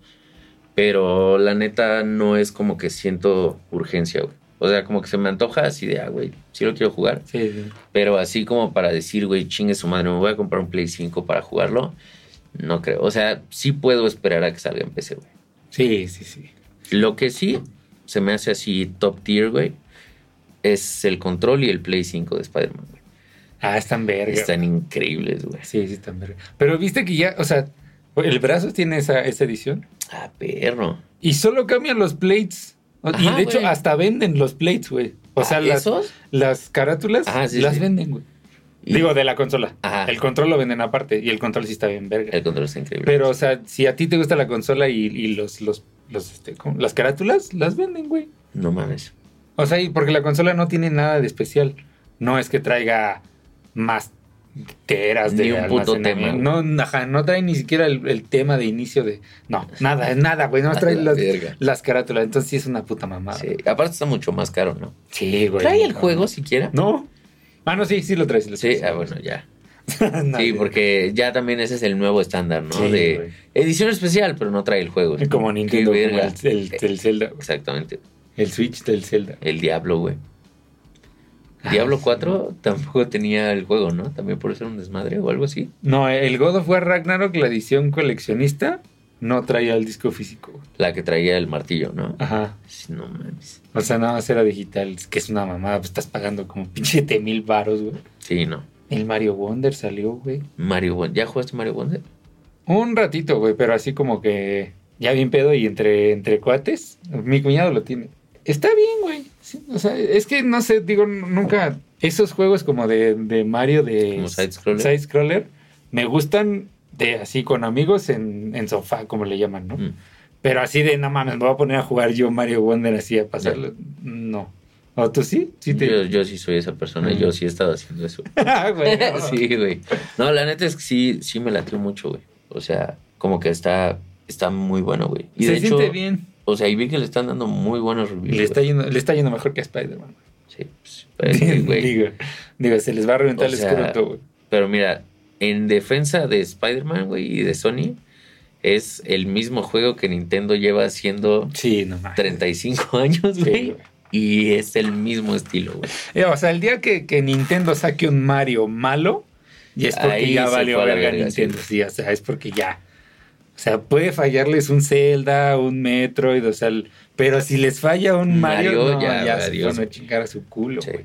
pero la neta no es como que siento urgencia, güey. O sea, como que se me antoja así de, ah, güey, sí lo quiero jugar,
Sí, sí.
pero así como para decir, güey, chingue su madre, me voy a comprar un Play 5 para jugarlo, no creo. O sea, sí puedo esperar a que salga en PC, güey.
Sí, sí, sí.
Lo que sí se me hace así top tier, güey, es el control y el Play 5 de Spider-Man, güey.
Ah, están verga.
Están increíbles, güey.
Sí, sí, están verga. Pero viste que ya, o sea, el brazo tiene esa, esa edición.
Ah, perro.
Y solo cambian los plates. Y de hecho, hasta venden los plates, güey. O sea,
Ah,
las,
¿Esos?
las carátulas
Ah, sí,
las
sí.
venden, güey.
Y-
Digo, de la consola.
Ajá.
El control lo venden aparte. Y el control sí está bien verga.
El control está increíble.
Pero, o sea, si a ti te gusta la consola y, y los, los, los, este, las carátulas, las venden, güey.
No mames.
O sea, y porque la consola no tiene nada de especial. No es que traiga más teras de
Ni un puto tema,
No, ajá, no trae ni siquiera el, el tema de inicio de... No, nada, nada, güey. No trae
la
las, las carátulas. Entonces sí es una puta mamada.
Sí. Aparte está mucho más caro, ¿no?
Sí, güey.
¿Trae el
no.
juego siquiera?
No. Ah, no, sí, sí lo traes.
Sí, ah, bueno, ya.
No,
Sí, porque ya también ese es el nuevo estándar, ¿no?
Sí,
de edición especial, pero no trae el juego.
Como Nintendo, como el, el, el Zelda.
Exactamente.
el Switch del Zelda.
El Diablo, güey. Diablo
sí.
4 tampoco tenía el juego, ¿no? También por ser un desmadre o algo así.
No, el God of War Ragnarok, la edición coleccionista, no traía el disco físico.
La que traía el martillo, ¿no?
Ajá.
No mames.
O sea, nada más era digital, es que es una mamada, pues estás pagando como pinche 7 mil baros, güey.
Sí, no.
El Mario Wonder salió, güey.
Mario Wonder. ¿Ya jugaste Mario Wonder?
Un ratito, güey, pero así como que ya bien pedo y entre, entre cuates. Mi cuñado lo tiene. Está bien, güey. Sí, o sea, es que no sé, digo, nunca. Esos juegos como de, de Mario, de.
Como side-scroller.
side-scroller, me gustan de así con amigos en, en sofá, como le llaman, ¿no?
Mm.
Pero así de, no mames, me voy a poner a jugar yo Mario Wonder así a pasarlo. No. ¿O tú sí? Sí te.
Yo, yo sí soy esa persona,
Mm.
yo sí he estado haciendo eso.
Ah,
sí, güey. No, la neta es que sí, sí me latió mucho, güey. O sea, como que está, está muy bueno, güey. Y
Se
de hecho,
siente bien.
O sea, y vi que le están dando muy buenos reviews.
Le está, yendo, le está yendo mejor que a Spider-Man.
Sí, pues, güey.
digo, digo, se les va a reventar
O
el
sea,
escroto, güey.
Pero mira, en defensa de Spider-Man, güey, y de Sony, es el mismo juego que Nintendo lleva haciendo
Sí, no mames.
35 años, güey. y es el mismo estilo, güey.
Eh, O sea, el día que, que Nintendo saque un Mario malo, ya es porque
Ahí
ya valió verga Nintendo.
Sí,
o sea, es porque ya. O sea, puede fallarles un Zelda, un Metroid, o sea, pero si les falla un Mario,
Mario,
no,
ya,
ya, se van a chingar a su culo,
Sí.
güey.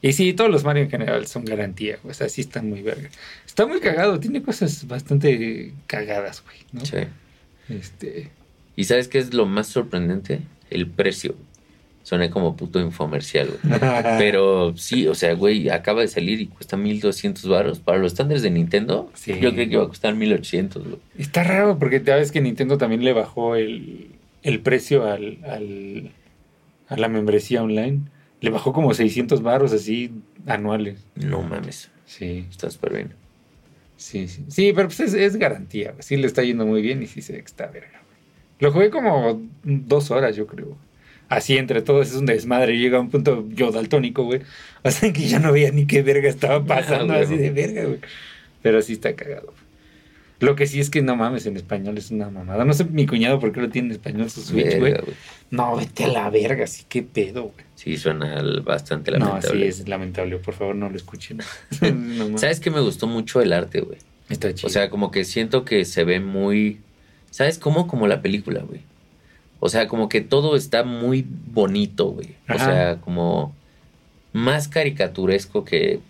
Y sí, todos los Mario en general son garantía, güey. O sea, sí están muy verga. Está muy cagado, tiene cosas bastante cagadas, güey, ¿no?
Sí.
Este.
¿Y sabes qué es lo más sorprendente? El precio. Suena como puto infomercial, güey. Pero sí, o sea, güey, acaba de salir y cuesta 1200 baros. Para los estándares de Nintendo,
Sí.
yo creo que iba a costar 1800, güey.
Está raro porque ya ves que Nintendo también le bajó el, el precio al, al- a la membresía online. Le bajó como 600 baros así anuales.
No mames,
Sí,
está súper bien.
sí, sí. Sí, pero pues es, es garantía. güey. Sí le está yendo muy bien y sí se está verga. güey. Lo jugué como dos horas, yo creo. Así entre todos es un desmadre. Llega a un punto yo daltónico, güey. O sea que ya no veía ni qué verga estaba pasando
Ah, güey.
así de verga, güey. Pero sí está cagado. Lo que sí es que no mames, en español es una mamada. No sé mi cuñado por qué lo tiene en español su Switch, güey. No, vete a la verga, sí, qué pedo, güey.
Sí, suena bastante
No,
lamentable.
sí, es lamentable. Por favor, no lo escuchen. No.
¿Sabes qué me gustó mucho el arte, güey?
Está chido.
O sea, como que siento que se ve muy... ¿Sabes cómo? Como la película, güey. O sea, como que todo está muy bonito, güey. O sea, como más caricaturesco que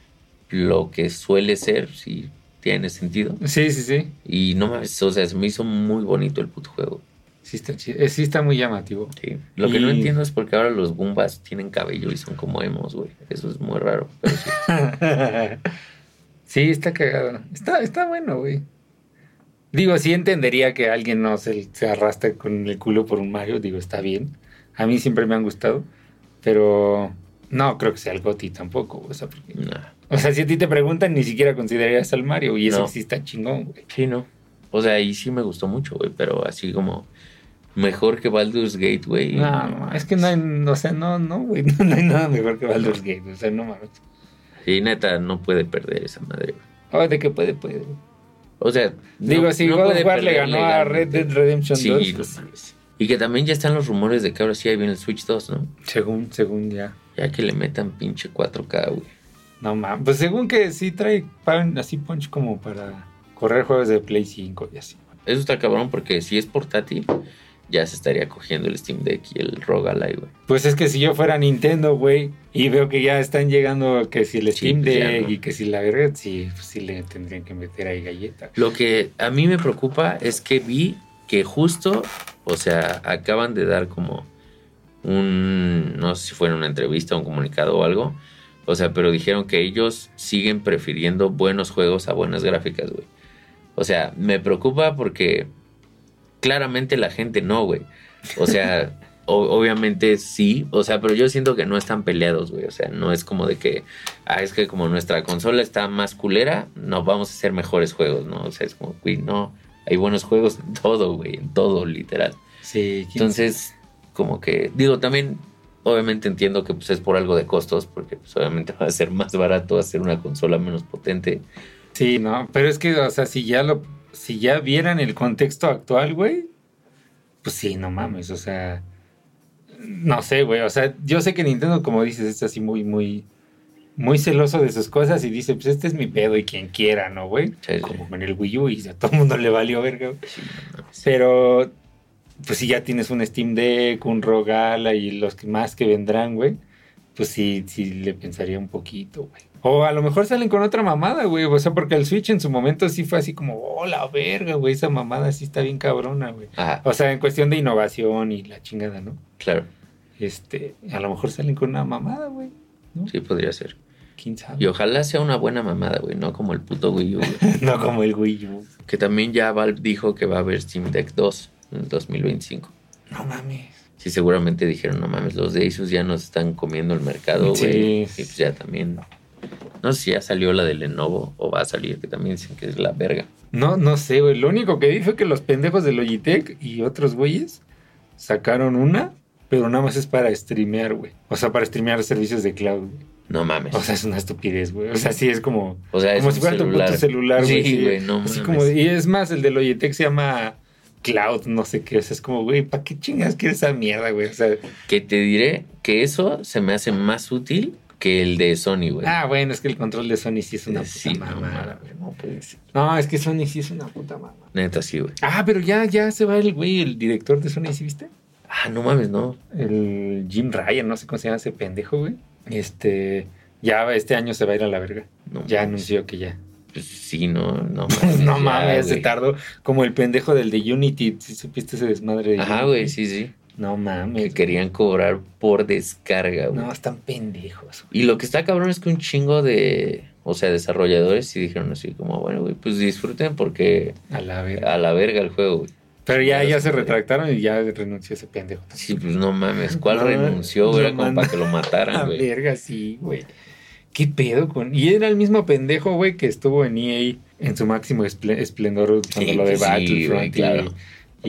lo que suele ser, si tiene sentido.
sí, sí, sí.
Y no mames, o sea, se me hizo muy bonito el puto juego.
Sí está chido. Eh, Sí está muy llamativo.
Sí. Lo que no entiendo es por qué ahora los Goombas tienen cabello y son como emos, güey. Eso es muy raro, pero sí.
sí, está cagado. Está, está bueno, güey. Digo, sí entendería que alguien no se, se arrastre con el culo por un Mario. Digo, está bien. A mí siempre me han gustado. Pero no creo que sea el Goti tampoco. O sea, porque- o sea, si a ti te preguntan, ni siquiera considerarías al Mario. Y eso
No.
sí está chingón, güey.
Sí, no. O sea, y sí me gustó mucho, güey, pero así como mejor que Baldur's Gate, güey.
No, no, es que no hay, o sea, no, no, güey, no, no hay nada mejor que Baldur's Gate, o sea, no mames.
Y neta, no puede perder esa madre, güey.
Oh, de que puede, puede.
O sea,
Digo,
no-
si
no
God of War le ganó a Red. Dead Redemption
Sí,
2,
no
pues,
mames. Y que también ya están los rumores de que ahora sí ahí viene el Switch 2, ¿no?
según, según ya.
Ya que le metan pinche 4K, güey.
No mames, pues según que sí trae así punch como para correr juegos de Play 5 y así.
Eso está cabrón porque si es portátil, ya se estaría cogiendo el Steam Deck y el ROG Ally, güey.
Pues es que si yo fuera Nintendo, güey, y veo que ya están llegando que si el Steam
pues
Deck
no.
y que si la verga, sí, pues sí le tendrían que meter ahí galleta.
Lo que a mí me preocupa es que vi que justo, o sea, acaban de dar como un, no sé si fue en una entrevista, un comunicado o algo, o sea, pero dijeron que ellos siguen prefiriendo buenos juegos a buenas gráficas, güey. O sea, me preocupa porque claramente la gente no, güey. O sea, o- obviamente sí, o sea, pero yo siento que no están peleados, güey. O sea, no es como de que, ah, es que como nuestra consola está más culera, no vamos a hacer mejores juegos, ¿no? O sea, es como, güey, no, hay buenos juegos en todo, güey, en todo, literal.
Sí, ¿quién
Entonces, como que, digo, también, obviamente entiendo que pues es por algo de costos, porque pues obviamente va a ser más barato hacer una consola menos potente,
Sí, no, pero es que, o sea, si ya lo, si ya vieran el contexto actual, güey, pues sí, no mames, o sea, no sé, güey, o sea, yo sé que Nintendo, como dices, es así muy, muy, muy celoso de sus cosas y dice, pues este es mi pedo y quien quiera, ¿no, güey?
Sí, sí.
Como con el Wii U y a todo el mundo le valió verga, güey.
Sí.
Pero, pues si ya tienes un Steam Deck, un Rogala y los que más que vendrán, güey, pues sí, sí le pensaría un poquito, güey. O a lo mejor salen con otra mamada, güey. O sea, porque el Switch en su momento sí fue así como, oh, la verga, güey. Esa mamada sí está bien cabrona, güey.
Ajá,
O sea, en cuestión de innovación y la chingada, ¿no?
claro.
Este, a lo mejor salen con una mamada, güey. ¿No?
Sí, podría ser.
¿Quién sabe?
Y ojalá sea una buena mamada, güey, no como el puto Wii U, güey.
no como el Wii U.
Que también ya Valve dijo que va a haber Steam Deck 2 en el 2025.
No mames.
Sí, seguramente dijeron, no mames, los de Asus ya nos están comiendo el mercado,
Sí.
güey. Y pues ya también. No sé si ya salió la de Lenovo o va a salir, que también dicen que es la verga.
No, no sé, güey. Lo único que vi fue que los pendejos de Logitech y otros güeyes sacaron una, pero nada más es para streamear, güey. O sea, para streamear servicios de cloud, güey.
No mames.
O sea, es una estupidez, güey. O sea, sí es como,
O sea, es
como
un
si fuera tu puto celular, güey.
Sí, güey, no
Así
mames.
como, y es más, el de Logitech se llama Cloud, no sé qué. O sea, es como, güey, ¿para qué chingas quieres esa mierda, güey? O sea,
Que te diré que eso se me hace más útil que el de Sony, güey.
ah, bueno, es que el control de Sony sí es una puta
Sí, no
mamada, güey.
no puede ser.
No, es que Sony sí es una puta mamada.
Neta, sí, güey.
Ah, pero ya, ya se va el güey, el director de Sony, ¿sí viste?
Ah, no mames, no.
el Jim Ryan, no sé cómo se llama ese pendejo, güey. Este, ya este año se va a ir a la verga.
No
Ya anunció que ya.
Pues sí, no, no mames.
no mames, se tardó como el pendejo del de Unity. ¿Sí supiste ese desmadre de
Ajá,
Unity?
güey, sí, sí.
No
Que
mames.
querían cobrar por descarga, güey.
No, están pendejos. güey.
Y lo que está cabrón es que un chingo de, o sea, desarrolladores sí dijeron así como, bueno, güey, pues disfruten porque
A la verga.
a la verga el juego, güey.
Pero ya,
ya
se retractaron y ya renunció ese pendejo.
Sí, pues no mames, ¿cuál
No,
renunció?
no
Era como para que lo
A
mataran, güey.
verga, sí, güey. ¿Qué pedo con...? Y era el mismo pendejo, güey, que estuvo en EA en su máximo esple- esplendor cuando
Sí,
lo de
pues sí,
Battlefront
güey,
y-
claro.
y,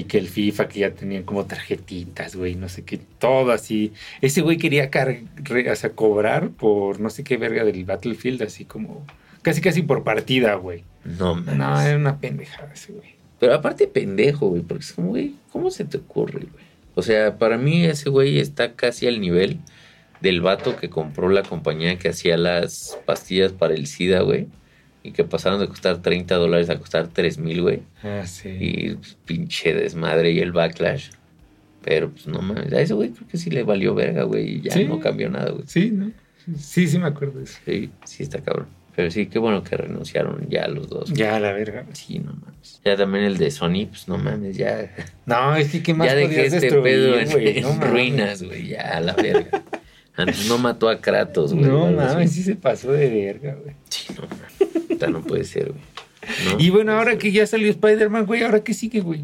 que el FIFA que ya tenían como tarjetitas, güey, no sé qué, todo así. Ese güey quería car- re- o sea, cobrar por no sé qué verga del Battlefield, así como... Casi, casi por partida, güey.
No mames.
No, era una pendejada ese güey.
Pero aparte pendejo, güey, porque es como, güey, ¿cómo se te ocurre, güey? O sea, para mí ese güey está casi al nivel del vato que compró la compañía que hacía las pastillas para el SIDA, güey. Y que pasaron de costar 30 dólares a costar 3 mil, güey.
Ah, sí.
Y pues, pinche desmadre y el backlash. Pero pues no mames, a ese güey creo que sí le valió verga, güey. Y ya
Sí.
no cambió nada, güey.
Sí, ¿no? Sí, sí me acuerdo de eso.
Sí, sí está cabrón. Pero sí, qué bueno que renunciaron ya los dos. güey.
Ya, la verga. güey.
Sí, no mames. Ya también el de Sony, pues no mames, ya.
No, es que ¿qué más
ya dejé este pedo en,
güey?
en
No mames.
ruinas, güey. Ya, a la verga. Antes no mató a Kratos, güey.
No mames, sí se pasó de verga, güey.
Sí, no mames. Puta, No puede ser, güey. No,
Y bueno, ahora que ya salió Spider-Man, güey, ¿ahora qué sigue, güey?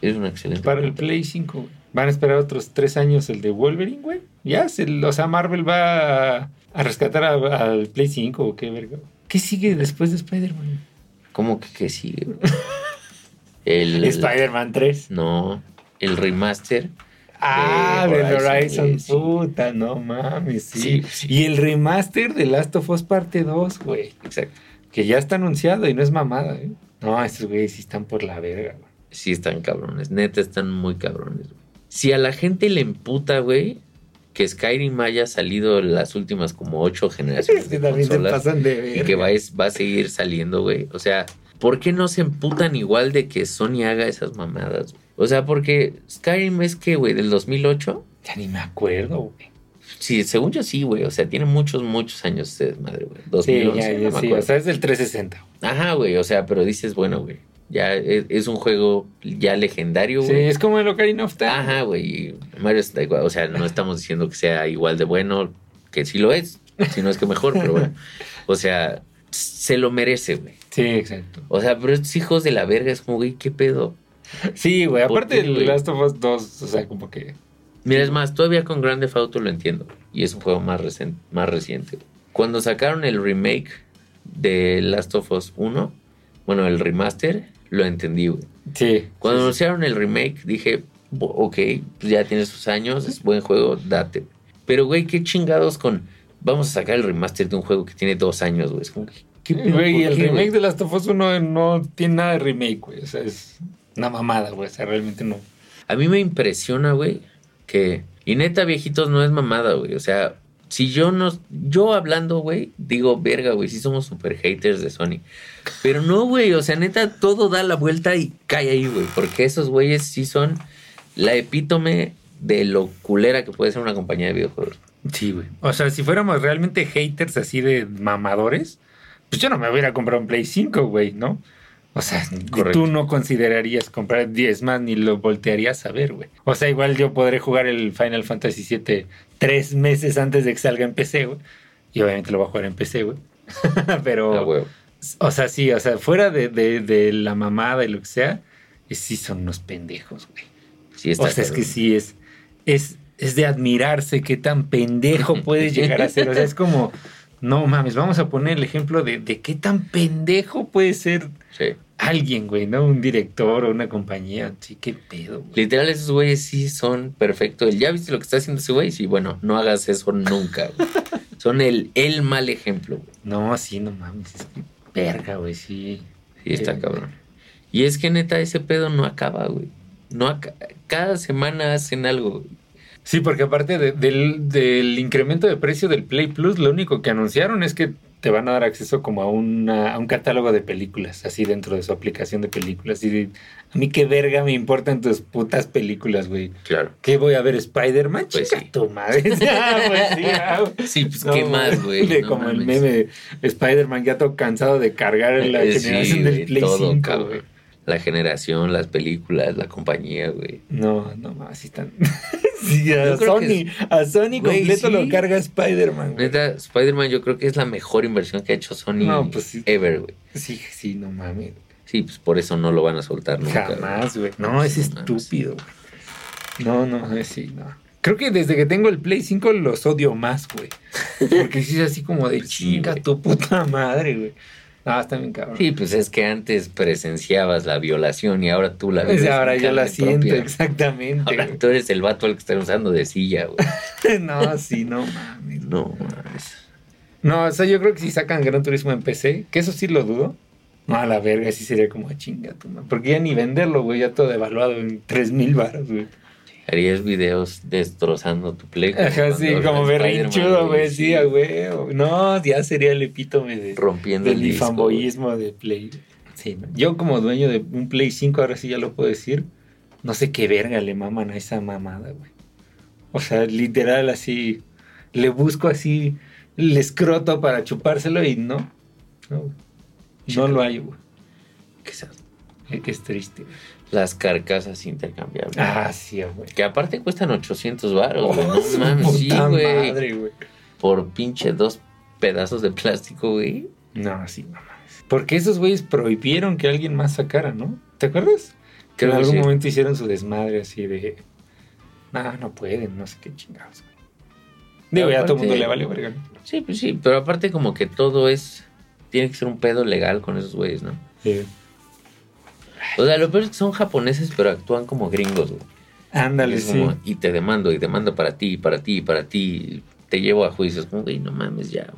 Es una excelente.
Para el. Play 5, güey. Van a esperar otros tres años el de Wolverine, güey. Ya, se, o sea, Marvel va a, a rescatar al Play 5 o qué verga. ¿Qué sigue después de Spider-Man?
¿Cómo que qué sigue, güey? El.
Spider-Man 3.
No, el remaster.
Ah,
de
del
Horizon,
Horizon,
sí.
puta, no mames, sí.
Sí, sí.
Y el remaster de Last of Us parte 2, güey.
Exacto.
Que ya está anunciado y no es mamada, ¿eh? No, estos güeyes sí están por la verga, güey.
Sí, están cabrones. Neta, están muy cabrones, güey. Si a la gente le emputa, güey, que Skyrim haya salido las últimas como ocho generaciones
Es
de consolas
pasan de
y que va, a- va a seguir saliendo, güey. O sea, ¿por qué no se emputan igual de que Sony haga esas mamadas? güey? O sea, porque Skyrim es que, güey, del 2008.
Ya ni me acuerdo, güey.
Sí, según yo sí, güey. O sea, tiene muchos, muchos años ese desmadre, güey.
Sí,
2011,
ya,
no
ya,
me
sí. O sea, es del 360.
Ajá, güey. O sea, pero dices, bueno, güey. Ya es, es un juego ya legendario,
Sí,
güey.
es como el Ocarina of Time.
Ajá, güey. Mario está igual. O sea, no estamos diciendo que sea igual de bueno, que sí lo es, si no es que mejor, pero bueno. O sea, se lo merece, güey.
Sí, exacto.
O sea, pero estos hijos de la verga es como, güey, ¿qué pedo?
Sí, güey.
¿Por
Aparte del? Last of Us 2, o sea, como que.
Mira, es más, todavía con Grand Theft Auto lo entiendo. Y es un juego más, recen- más reciente. Cuando sacaron el remake de Last of Us 1, bueno, el remaster, lo entendí, güey.
Sí.
Cuando
sí, sí.
anunciaron el remake, dije, "Bo- ok, pues ya tiene sus años, es buen juego, date. Pero, güey, qué chingados con. Vamos a sacar el remaster de un juego que tiene dos años, güey. Es como que,
¿Qué pedo?
Güey, y
¿Por
el
qué,
remake
güey?
de Last of Us 1 no tiene nada de remake, güey. O sea, es una mamada, güey. O sea, realmente no.
A mí me impresiona, güey, Y neta, viejitos, no es mamada, güey. O sea, si yo no... Yo hablando, güey, digo, verga, güey, sí somos super haters de Sony. Pero no, güey, o sea, neta, todo da la vuelta y cae ahí, güey. Porque esos güeyes sí son la epítome de lo culera que puede ser una compañía de videojuegos.
Sí, güey. O sea, si fuéramos realmente haters así de mamadores, pues yo no me hubiera comprado un Play 5, güey, ¿no? O sea,
Correcto.
tú no considerarías comprar 10 más ni lo voltearías a ver, güey. O sea, igual yo podré jugar el Final Fantasy VII tres meses antes de que salga en PC, güey. Y obviamente lo voy a jugar en PC, güey. Pero,
Ah, güey.
o sea, sí, o sea, fuera de, de- de la mamada y lo que sea, sí son unos pendejos, güey.
Sí está
o sea, es que sí, es, es, es de admirarse qué tan pendejo puedes llegar a ser. O sea, es como, no mames, vamos a poner el ejemplo de, de qué tan pendejo puede ser
Sí.
alguien, güey, ¿no? Un director o una compañía. Sí, qué pedo, güey.
Literal, esos güeyes sí son perfectos. ¿Ya viste lo que está haciendo ese güey? Sí, bueno, no hagas eso nunca, güey. Son el, el mal ejemplo, güey.
No, sí, no mames, es que verga, güey, sí.
Sí, está
Eh,
cabrón. Y es que neta, ese pedo no acaba, güey. No aca- Cada semana hacen algo. güey.
Sí, porque aparte de- del, del incremento de precio del Play Plus, lo único que anunciaron es que te van a dar acceso como a, una- a un catálogo de películas, así dentro de su aplicación de películas. Y a mí qué verga me importan tus putas películas, güey.
Claro.
¿Qué voy a ver? ¿Spider-Man?
Pues
Chica
sí.
tu madre. Ah, pues sí, ah.
Sí, pues
No,
qué más, güey.
de
No
como el meme de Spider-Man ya todo cansado de cargar la
Eh, sí,
generación del Play
todo,
5,
cabrón.
güey.
La generación, las películas, la compañía, güey.
No, no más, sí están. sí, a Sony, a Sony
Güey,
completo
sí.
lo carga Spider-Man. güey.
Neta, Spider-Man yo creo que es la mejor inversión que ha hecho Sony
No, pues sí.
ever, güey.
Sí, sí, no mames.
Sí, pues por eso no lo van a soltar nunca.
Jamás, güey. No, es estúpido, güey. No, no, es sí, no. Creo que desde que tengo el Play 5 los odio más, güey. Porque sí es así como de
Sí,
chinga tu puta madre, güey. No, está bien cabrón.
Sí, pues es que antes presenciabas la violación y ahora tú la
Pues
vives
ahora yo la siento,
propia.
exactamente.
Ahora
güey.
tú eres el vato al que está usando de silla, güey.
no, sí, no mames.
No, mames.
No, o sea, yo creo que si sacan Gran Turismo en PC, que eso sí lo dudo. No, a la verga, sí sería como chinga tu madre. Porque ya ni venderlo, güey, ya todo evaluado en 3 mil baros, güey.
Harías videos destrozando tu play.
Ajá, sí, como berrinchudo, güey, sí, a güey. No, ya sería el epítome de,
Rompiendo
del
el
fanboyismo de Play. Sí. Yo como dueño de un Play 5, ahora sí ya lo puedo decir, no sé qué verga le maman a esa mamada, güey. O sea, literal así, le busco así el escroto para chupárselo y no, no, lo hay, güey.
Que sea-
Es triste.
Las carcasas intercambiables.
Ah, sí, güey.
Que aparte cuestan 800 baros, güey.
Oh,
No
su
mames, sí, güey. Por pinche dos pedazos de plástico, güey.
No, sí, no mames. Porque esos güeyes prohibieron que alguien más sacara, ¿no? ¿Te acuerdas? Que en algún
sí.
momento hicieron su desmadre así de. No, no pueden, no sé qué chingados. güey". Digo, ya a todo el
Aparte-
mundo le vale verga.
Sí, pues sí, pero aparte como que todo es... Tiene que ser un pedo legal con esos güeyes, ¿no?
Sí.
O sea, lo peor es que son japoneses, pero actúan como gringos, güey.
Ándale, sí.
como, y te demando, y demando para ti, para ti, para ti. Te llevo a juicios. Como, güey, no mames ya.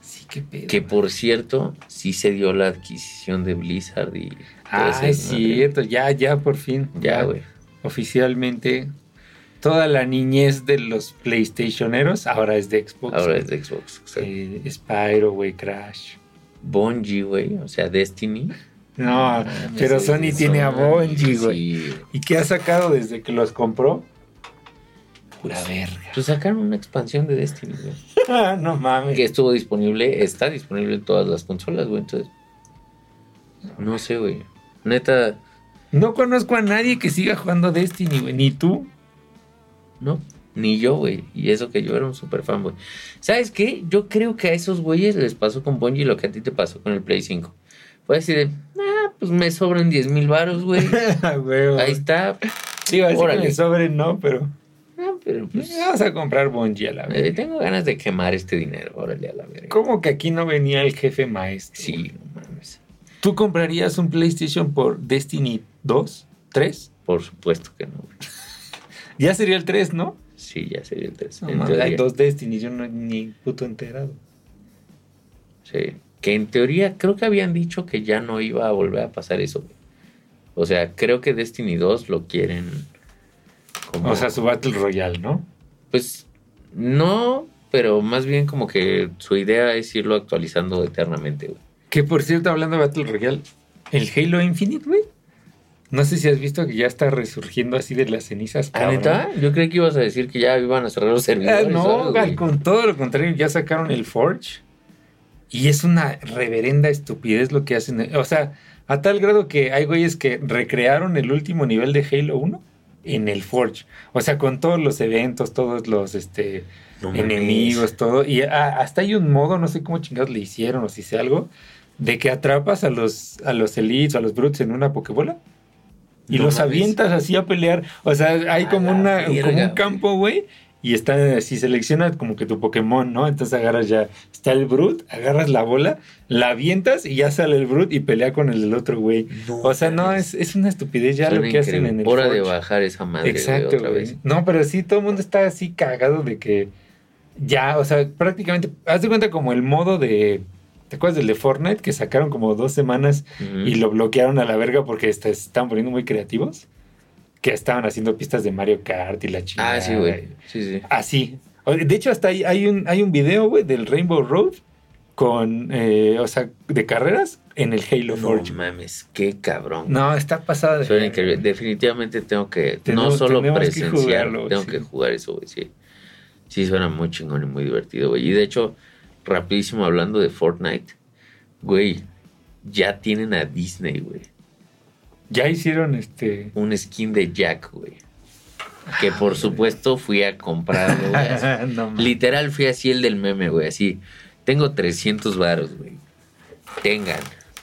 Sí, qué pedo.
Que por cierto, sí se dio la adquisición de Blizzard y...
Ah, es cierto, ya, ya, por fin.
Ya, güey.
Oficialmente, toda la niñez de los PlayStationeros ahora es de Xbox.
Ahora es de Xbox. exacto.
Eh, Spyro, güey, Crash.
Bungie, güey. O sea, Destiny.
No,
mames,
pero Sony tiene a Bungie, güey.
sí.
¿Y qué ha sacado desde que los compró? Pura verga.
Pues sacaron una expansión de Destiny, güey.
Ah, no mames.
Que estuvo disponible, está disponible en todas las consolas, güey. Entonces, no sé, güey. Neta,
No conozco a nadie que siga jugando Destiny, güey. Ni tú.
no. Ni yo, güey. Y eso que yo era un super fan, güey. ¿Sabes qué? Yo creo que a esos güeyes les pasó con Bungie lo que a ti te pasó con el Play 5. Fue así de, ah, pues me sobran 10 mil baros, güey. Ahí está.
Digo, así que
Órale.
me sobre, no, pero.
Ah, pero pues,
Vamos a comprar Bungie a la
eh,
vez.
tengo ganas de quemar este dinero. Órale a la verga.
¿Cómo que aquí no venía el jefe maestro?
Sí, no mames.
¿Tú comprarías un PlayStation por Destiny 2? ¿3?
Por supuesto que no. güey.
Ya sería el 3, ¿no?
Sí, ya sería el 3.
No, mames, hay dos Destiny, yo no ni puto enterado.
Sí. Que en teoría creo que habían dicho que ya no iba a volver a pasar eso. güey. O sea, creo que Destiny 2 lo quieren como...
O sea, su Battle Royale, ¿no?
Pues no, pero más bien como que su idea es irlo actualizando eternamente, güey.
Que por cierto, hablando de Battle Royale, el Halo Infinite, güey. No sé si has visto que ya está resurgiendo así de las cenizas.
¿Ah,
cabrón.
neta? Yo creí que ibas a decir que ya iban a cerrar los
Ah,
servidores. o
no,
algo,
con todo lo contrario, ya sacaron el Forge. Y es una reverenda estupidez lo que hacen. O sea, a tal grado que hay güeyes que recrearon el último nivel de Halo 1 en el Forge. O sea, con todos los eventos, todos los este,
No
enemigos, todo. Y ah, hasta hay un modo, no sé cómo chingados le hicieron o si sé algo, de que atrapas a los, a los elites o a los brutes en una pokebola. Y
No
los avientas así a pelear. O sea, hay como, una,
verga,
como un campo, güey. Y está así, seleccionas como que tu Pokémon, ¿no? Entonces agarras ya, está el Brute, agarras la bola, la avientas y ya sale el Brute y pelea con el del otro güey.
No
o sea, no, es, es una estupidez ya lo que hacen en el
Hora de bajar esa madre güey,
Exacto,
otra
güey.
vez.
No, pero sí, todo el mundo está así cagado de que ya, o sea, prácticamente, haz de cuenta como el modo de, ¿te acuerdas del de Fortnite? Que sacaron como dos semanas y lo bloquearon a la verga porque se estaban poniendo muy creativos. Que estaban haciendo pistas de Mario Kart y la chingada.
Ah, sí, güey. Sí, sí.
Así. De hecho, hasta hay, hay un, hay un video, güey, del Rainbow Road con, eh, o sea, de carreras en el Halo
No
Forge.
mames, qué cabrón.
No, está pasada. de
increíble. Definitivamente tengo que,
Tenemos-
no solo
que
presenciar, tengo
sí.
que jugar eso, güey, sí. Sí, suena muy chingón y muy divertido, güey. Y de hecho, rapidísimo hablando de Fortnite, güey, ya tienen a Disney, güey.
Ya hicieron este.
Un skin de Jack, güey. Que por supuesto fui a comprarlo, güey.
no.
Literal fui así el del meme, güey, así. Tengo 300 varos, güey. Tengan.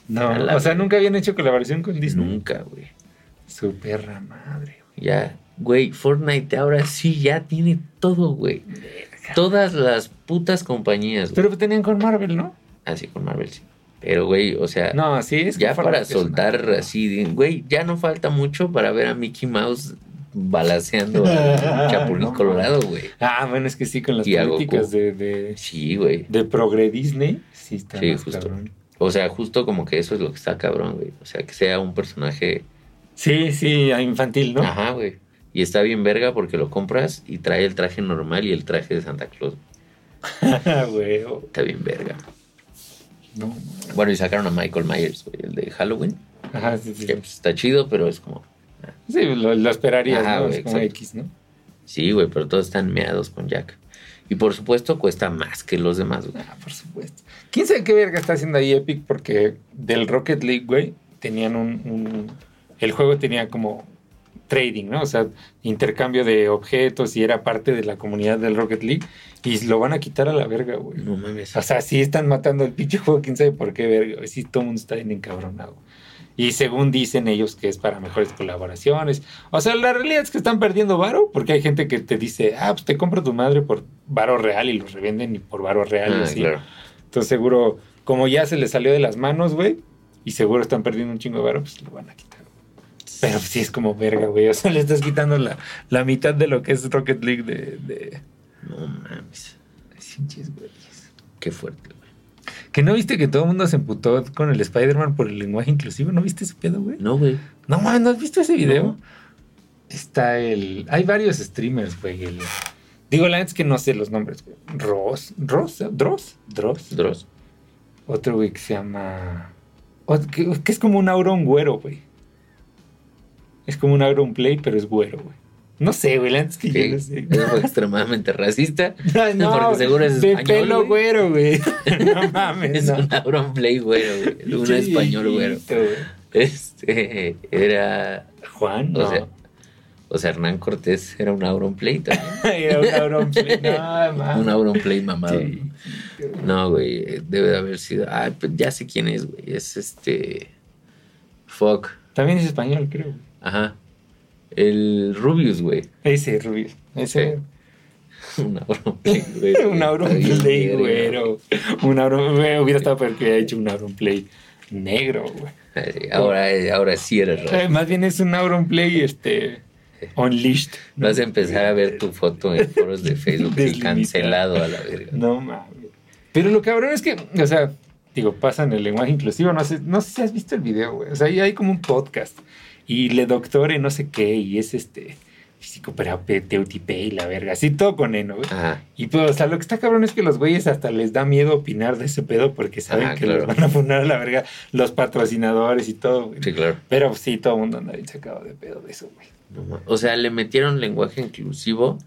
No, o sea, nunca habían hecho colaboración con Disney.
Nunca, güey.
Su perra madre. güey.
Ya, güey, Fortnite ahora sí ya tiene todo, güey. Todas las putas compañías, güey.
Pero tenían con Marvel, ¿no?
Así con Marvel, sí. Pero, güey, o sea,
No, es
ya para soltar así, güey, ya no falta mucho para ver a Mickey Mouse balaseando al Chapulín
No,
Colorado, güey.
Ah, bueno, es que sí, con las
Y a
políticas de, de,
Sí, güey.
de progre Disney, sí está
Sí,
más
justo.
cabrón.
O sea, justo como que eso es lo que está cabrón, güey. O sea, que sea un personaje.
Sí, sí, a infantil, ¿no?
Ajá, güey. Y está bien verga porque lo compras y trae el traje normal y el traje de Santa Claus.
Güey,
Está bien verga.
No.
Bueno, y sacaron a Michael Myers, güey, el de Halloween.
Ajá, sí, sí.
Que pues, está chido, pero es como.
Sí, lo, lo esperarías,
Ajá,
¿no?
güey,
es como. X, ¿no?
Sí, güey, pero todos están meados con Jack. Y por supuesto cuesta más que los demás, güey.
Ah, por supuesto. ¿Quién sabe qué verga está haciendo ahí Epic? Porque del Rocket League, güey, tenían un, un- El juego tenía como trading, ¿no? O sea, intercambio de objetos y era parte de la comunidad del Rocket League. Y lo van a quitar a la verga, güey.
No mames.
O sea, sí están matando el pinche juego, quién sabe por qué, verga. Sí, todo el mundo está bien encabronado. Y según dicen ellos que es para mejores colaboraciones. O sea, la realidad es que están perdiendo varo porque hay gente que te dice, ah, pues te compro tu madre por varo real y los revenden y por varo real.
Ah,
así.
claro.
Entonces seguro, como ya se les salió de las manos, güey, y seguro están perdiendo un chingo de varo, pues lo van a quitar. Pero sí es como verga, güey. O sea, le estás quitando la, la mitad de lo que es Rocket League de... de...
No mames.
Pinches güeyes.
Qué fuerte, güey.
Que no viste que todo el mundo se emputó con el Spider-Man por el lenguaje inclusivo. ¿No viste ese pedo, güey?
No, güey.
No, mames, ¿no has visto ese video?
No.
Está el... Hay varios streamers, güey. el- Digo, la neta es que no sé los nombres, güey. Ross. ¿Ross? ¿Dross? ¿Dross?
Dross.
Otro, güey, que se llama... Que, que es como un Auron güero, güey. Es como un Auron Play, pero es güero, güey. No sé, güey, la neta es que yo no sé.
Fue extremadamente racista.
No,
porque seguro es
de
español,
pelo
güey.
güero, güey. No mames,
Es
no.
un Auron Play güero, güey. Un español güero. Este era.
Juan,
O
no.
sea, o sea, Hernán Cortés era un Auron Play también.
Era un Auron Play. No, mames.
un Auron Play mamado.
Sí.
No, güey. Debe de haber sido. Ah, pues ya sé quién es, güey. Es este. Fuck.
También es español, creo. Güey.
Ajá. El Rubius, güey.
Ese, Rubio. Ese.
Un Auron Play, güey.
un Auron Play, güero. Un Auron, güey, hubiera estado peor que hubiera hecho un Auron Play negro, güey.
Eh, Ahora, ahora sí eres
Eh,
racista.
más bien es un Auron Play, este, unleashed.
Vas a empezar a ver tu foto en foros de Facebook y cancelado a la verga.
No mames. Pero lo cabrón es que, o sea, digo, pasan el lenguaje inclusivo, no sé, no sé si has visto el video, güey. O sea, ahí hay como un podcast y le doctore no sé qué y es este psicoterapeuta y la verga, así todo con eno, güey.
Ajá.
Y pues, o sea, lo que está cabrón es que los güeyes hasta les da miedo opinar de ese pedo porque saben que
claro.
los van a poner a la verga los patrocinadores y todo, güey.
Sí, claro.
Pero sí, todo el mundo anda bien sacado de pedo de eso, güey.
No o sea, le metieron lenguaje inclusivo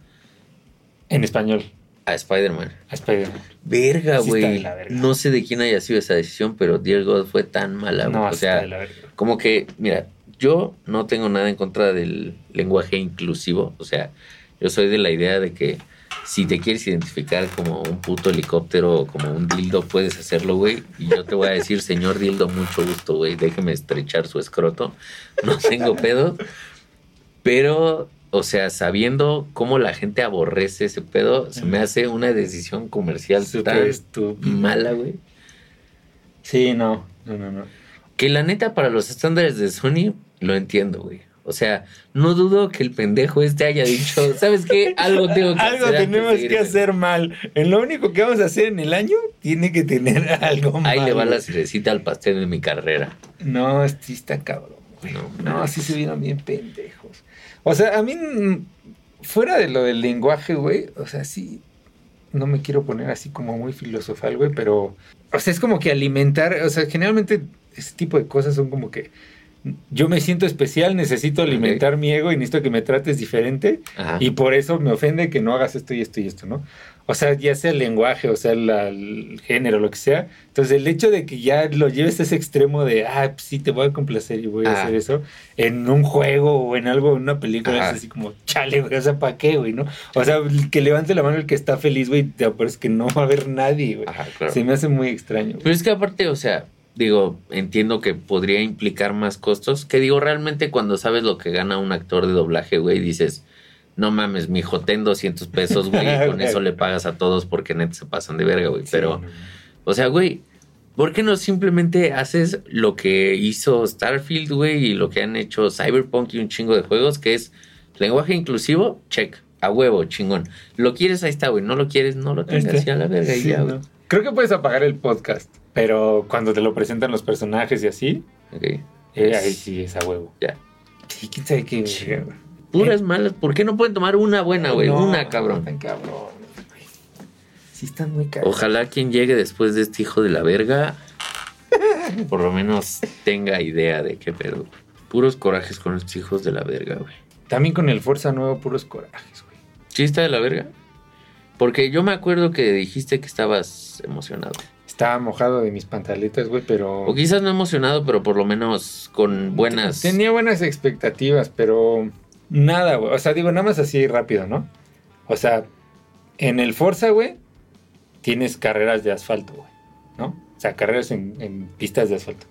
En español,
a Spider-Man.
a Spider-Man.
Verga,
Sí
güey.
verga.
no sé de quién haya sido esa decisión, pero God fue tan mala, güey.
No,
o
está
sea,
de la verga.
como que, mira, yo no tengo nada en contra del lenguaje inclusivo. O sea, yo soy de la idea de que si te quieres identificar como un puto helicóptero o como un dildo, puedes hacerlo, güey. Y yo te voy a decir, señor dildo, mucho gusto, güey. Déjeme estrechar su escroto. No tengo pedo. Pero, o sea, sabiendo cómo la gente aborrece ese pedo, se me hace una decisión comercial
Súper
tan mala, güey.
Sí, no, no, no, no.
Que la neta, para los estándares de Sony, lo entiendo, güey. O sea, no dudo que el pendejo este haya dicho, ¿sabes qué? Algo tengo que
Algo
hacer. antes
tenemos que
irme".
hacer mal. En lo único que vamos a hacer en el año tiene que tener algo mal.
Ahí le va la cerecita al pastel de mi carrera.
No, sí está cabrón, güey.
No,
No,
no.
sí se vieron bien pendejos. O sea, a mí, mm, fuera de lo del lenguaje, güey, o sea, sí, no me quiero poner así como muy filosofal, güey, pero, o sea, es como que alimentar, o sea, generalmente ese tipo de cosas son como que yo me siento especial, necesito alimentar mi ego y necesito que me trates diferente.
Ajá.
Y por eso me ofende que no hagas esto y esto y esto, ¿no? O sea, ya sea el lenguaje, o sea, la- el género, lo que sea. Entonces, el hecho de que ya lo lleves a ese extremo de, ah, pues sí, te voy a complacer y voy a hacer eso, en un juego o en algo, en una película,
Ajá.
es así como, chale, güey, o sea, ¿para qué, güey, no? O sea, que levante la mano el que está feliz, güey, te aparece que no va a haber nadie, güey.
Ajá, claro.
Se me hace muy extraño. güey.
Pero es que aparte, o sea, digo, entiendo que podría implicar más costos. Que digo, realmente cuando sabes lo que gana un actor de doblaje, güey, dices, no mames, mijo, ten 200 pesos, güey, y con eso le pagas a todos porque neta se pasan de verga, güey. Pero,
Sí, no, no.
o sea, güey, ¿por qué no simplemente haces lo que hizo Starfield, güey, y lo que han hecho Cyberpunk y un chingo de juegos, que es lenguaje inclusivo? Check. A huevo, chingón. Lo quieres, ahí está, güey. No lo quieres, no lo tengas
Este.
ya la verga y ya,
no. Creo que puedes apagar el podcast, pero cuando te lo presentan los personajes y así,
Ok,
eh, ahí sí es a huevo.
ya.
Sí, quién sabe qué. Güey.
Puras malas. ¿Por qué no pueden tomar una buena, güey?
No,
una, cabrón.
Están cabrones, güey. Sí, están muy cabrones.
Ojalá quien llegue después de este hijo de la verga, por lo menos tenga idea de qué pedo. Puros corajes con estos hijos de la verga, güey.
También con el Forza nuevo, puros corajes, güey.
¿Sí está de la verga? Porque yo me acuerdo que dijiste que estabas emocionado.
Estaba mojado de mis pantaletas, güey, pero.
O quizás no emocionado, pero por lo menos con buenas...
Tenía buenas expectativas, pero. Nada, güey. O sea, digo, nada más así rápido, ¿no? O sea, en el Forza, güey, tienes carreras de asfalto, güey. ¿No? O sea, carreras en, en pistas de asfalto.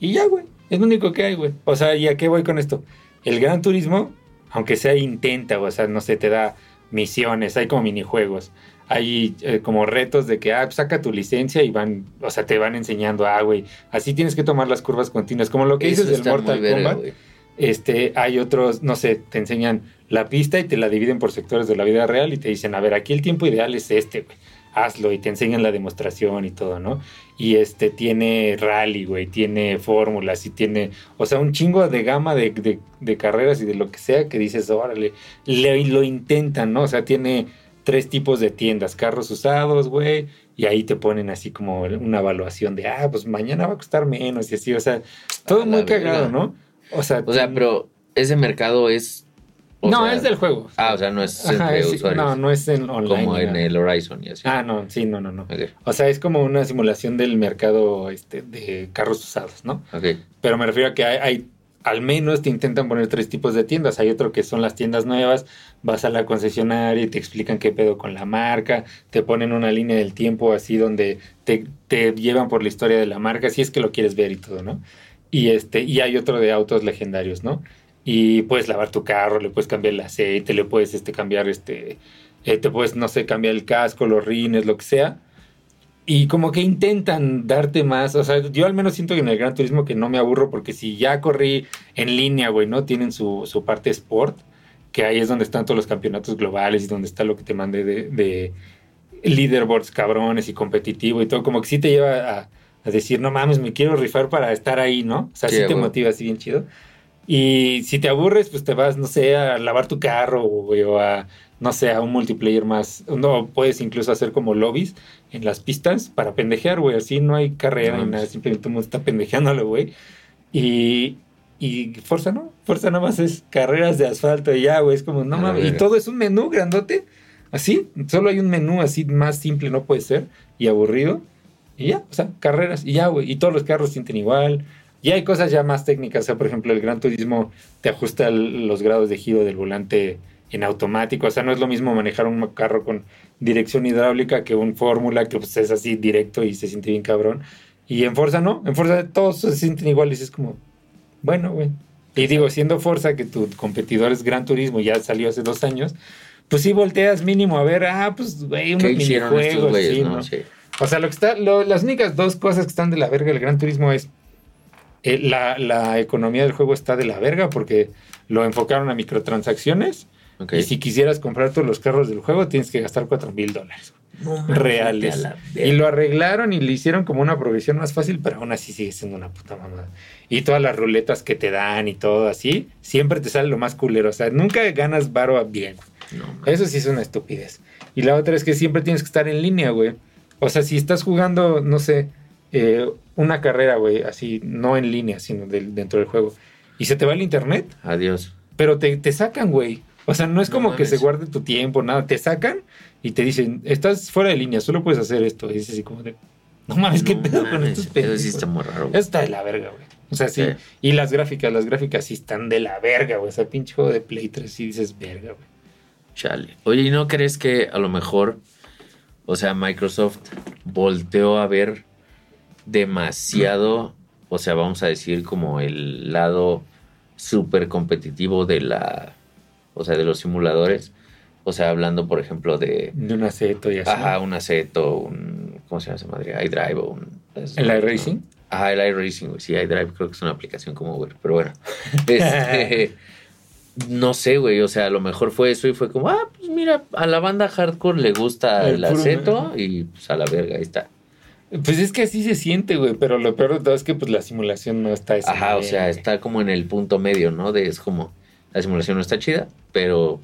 Y ya, güey. Es lo único que hay, güey. O sea, ¿y a qué voy con esto? El Gran Turismo, aunque sea intenta, o sea, no sé, te da misiones, hay como minijuegos. Hay eh, como retos de que, ah, pues, saca tu licencia y van, o sea, te van enseñando, ah, güey, así tienes que tomar las curvas continuas. Como lo que
Eso
dices del Mortal
verga,
Kombat. Este, hay otros, no sé, te enseñan la pista y te la dividen por sectores de la vida real y te dicen, a ver, aquí el tiempo ideal es este, güey. Hazlo y te enseñan la demostración y todo, ¿no? Y este tiene rally, güey, tiene fórmulas y tiene, o sea, un chingo de gama de, de- de carreras y de lo que sea que dices, órale, le- lo intentan, ¿no? O sea, tiene tres tipos de tiendas, carros usados, güey, y ahí te ponen así como una evaluación de, ah, pues mañana va a costar menos y así, o sea, todo muy cagado. ¿no? O sea,
O sea, pero ese mercado es...
no,
sea,
es del juego.
Ah, o sea, no es
Ajá,
entre
es-
usuarios.
no, no es en online.
como en el Horizon y así.
Ah, no, sí, no, no, no. O sea, es como una simulación del mercado este, de carros usados, ¿no?
ok.
Pero me refiero a que hay, hay- al menos te intentan poner tres tipos de tiendas. Hay otro que son las tiendas nuevas, vas a la concesionaria y te explican qué pedo con la marca, te ponen una línea del tiempo así donde te, llevan por la historia de la marca, si es que lo quieres ver y todo, ¿no? Y este, y hay otro de autos legendarios, ¿no? Y puedes lavar tu carro, le puedes cambiar el aceite, le puedes este, cambiar este, eh, te puedes, no sé, cambiar el casco, los rines, lo que sea. Y como que intentan darte más, o sea, yo al menos siento que en el Gran Turismo que no me aburro porque si ya corrí en línea, güey, ¿no? Tienen su, su parte sport, que ahí es donde están todos los campeonatos globales y donde está lo que te mandé de, de leaderboards cabrones y competitivo y todo, como que sí te lleva a, a decir, no mames, me quiero rifar para estar ahí, ¿no? O sea,
Sí,
te motiva así bien chido. Y si te aburres, pues te vas, no sé, a lavar tu carro, güey, o a, no sé, a un multiplayer más. No, puedes incluso hacer como lobbies en las pistas para pendejear, güey. Así no hay carrera
No
ni nada,
mames.
simplemente todo mundo está pendejeándolo, güey. Y, y Forza no, Forza nada más es carreras de asfalto y ya, güey. Es como, no mames. Y todo es un menú grandote, así. Solo hay un menú así más simple, no puede ser, y aburrido. Y ya, o sea, carreras, y ya, güey. Y todos los carros sienten igual. Y hay cosas ya más técnicas, o sea, por ejemplo, el Gran Turismo te ajusta los grados de giro del volante en automático, o sea, no es lo mismo manejar un carro con dirección hidráulica que un Fórmula que pues, es así directo y se siente bien cabrón. Y en Forza no, en Forza todos se sienten iguales, es como, bueno, güey. Y digo, siendo Forza que tu competidor es Gran Turismo, ya salió hace dos años, pues sí volteas mínimo a ver, ah, pues, güey, unos
¿Qué hicieron estos
minijuegos,
güeyes,
sí,
no?
¿no?
Sí.
O sea, lo que está, lo- las únicas dos cosas que están de la verga del Gran Turismo es eh, la, la economía del juego está de la verga porque lo enfocaron a microtransacciones Y si quisieras comprar todos los carros del juego tienes que gastar 4 mil dólares
No
reales. Y lo arreglaron y le hicieron como una progresión más fácil, pero aún así sigue siendo una puta mamada. Y todas las ruletas que te dan y todo así, siempre te sale lo más culero. O sea, nunca ganas varo bien.
No.
Eso sí es una estupidez. Y la otra es que siempre tienes que estar en línea, güey. O sea, si estás jugando, no sé, eh, una carrera, güey, así, no en línea, sino del- dentro del juego, y se te va el internet,
Adiós.
pero te, te sacan, güey. O sea, no es
No
como que se guarde tu tiempo, nada. Te sacan y te dicen, estás fuera de línea, solo puedes hacer esto. Y dices así como de, no mames, ¿qué
No
pedo con estos
Eso
pendejos?
sí está muy raro.
Eso
güey.
está de la verga, güey. O sea, sí.
Sí.
Y las gráficas, las gráficas sí están de la verga, güey. O sea, pinche juego de Play 3 sí dices verga, güey.
Chale. Oye, ¿y no crees que a lo mejor, o sea, Microsoft volteó a ver demasiado, o sea, vamos a decir como el lado súper competitivo de la, o sea, de los simuladores? O sea, hablando, por ejemplo, de,
De un aceto y así.
ajá, un Aceto, un, ¿cómo se llama esa madre? iDrive o un...
¿El iRacing?
Ajá, el iRacing, güey. Sí, iDrive creo que es una aplicación como Uber, pero bueno. Este, no sé, güey. O sea, a lo mejor fue eso y fue como, ah, pues mira, a la banda hardcore le gusta
El
el, aceto y pues a la verga, ahí está.
Pues es que así se siente, güey. Pero lo peor de todo es que pues la simulación no está a ese
Ajá, o sea,
güey.
está como en el punto medio, ¿no? De es como, la simulación no está chida, pero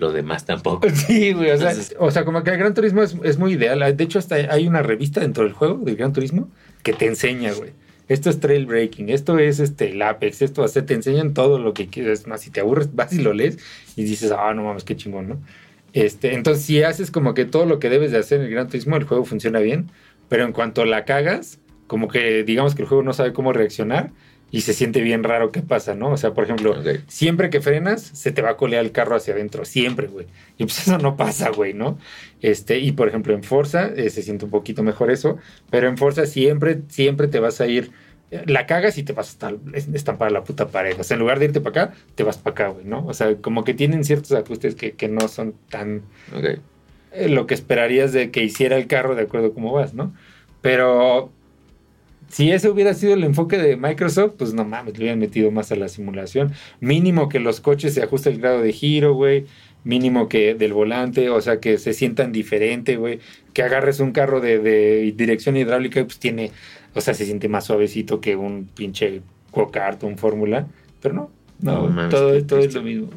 lo demás tampoco.
Sí, güey, o sea,
Entonces-
o sea, como que el Gran Turismo es, es muy ideal. De hecho, hasta hay una revista dentro del juego del Gran Turismo que te enseña, güey. Esto es trail breaking, esto es este el Apex, esto o sea, te enseñan todo lo que quieres. Más si te aburres, vas y lo lees y dices, ah, no mames, qué chingón, ¿no? Este, entonces, si haces como que todo lo que debes de hacer en el Gran Turismo, el juego funciona bien. Pero en cuanto la cagas, como que digamos que el juego no sabe cómo reaccionar y se siente bien raro qué pasa, ¿no? O sea, por ejemplo,
Ok.
siempre que frenas, se te va a colear el carro hacia adentro, siempre, güey. Y pues eso no pasa, güey, ¿no? Este, y por ejemplo, en Forza eh, se siente un poquito mejor eso, pero en Forza siempre, siempre te vas a ir, eh, la cagas y te vas a estampar a la puta pared. O sea, en lugar de irte para acá, te vas para acá, güey, ¿no? O sea, como que tienen ciertos ajustes que, que no son tan
Ok.
eh, lo que esperarías de que hiciera el carro de acuerdo a cómo vas, ¿no? Pero si ese hubiera sido el enfoque de Microsoft, pues no mames, le hubieran metido más a la simulación. Mínimo que los coches se ajuste el grado de giro, güey. Mínimo que del volante, o sea, que se sientan diferente, güey. Que agarres un carro de, de dirección hidráulica y pues tiene, o sea, se siente más suavecito que un pinche go-kart o un fórmula. Pero no, no,
No mames,
todo, todo es lo mismo.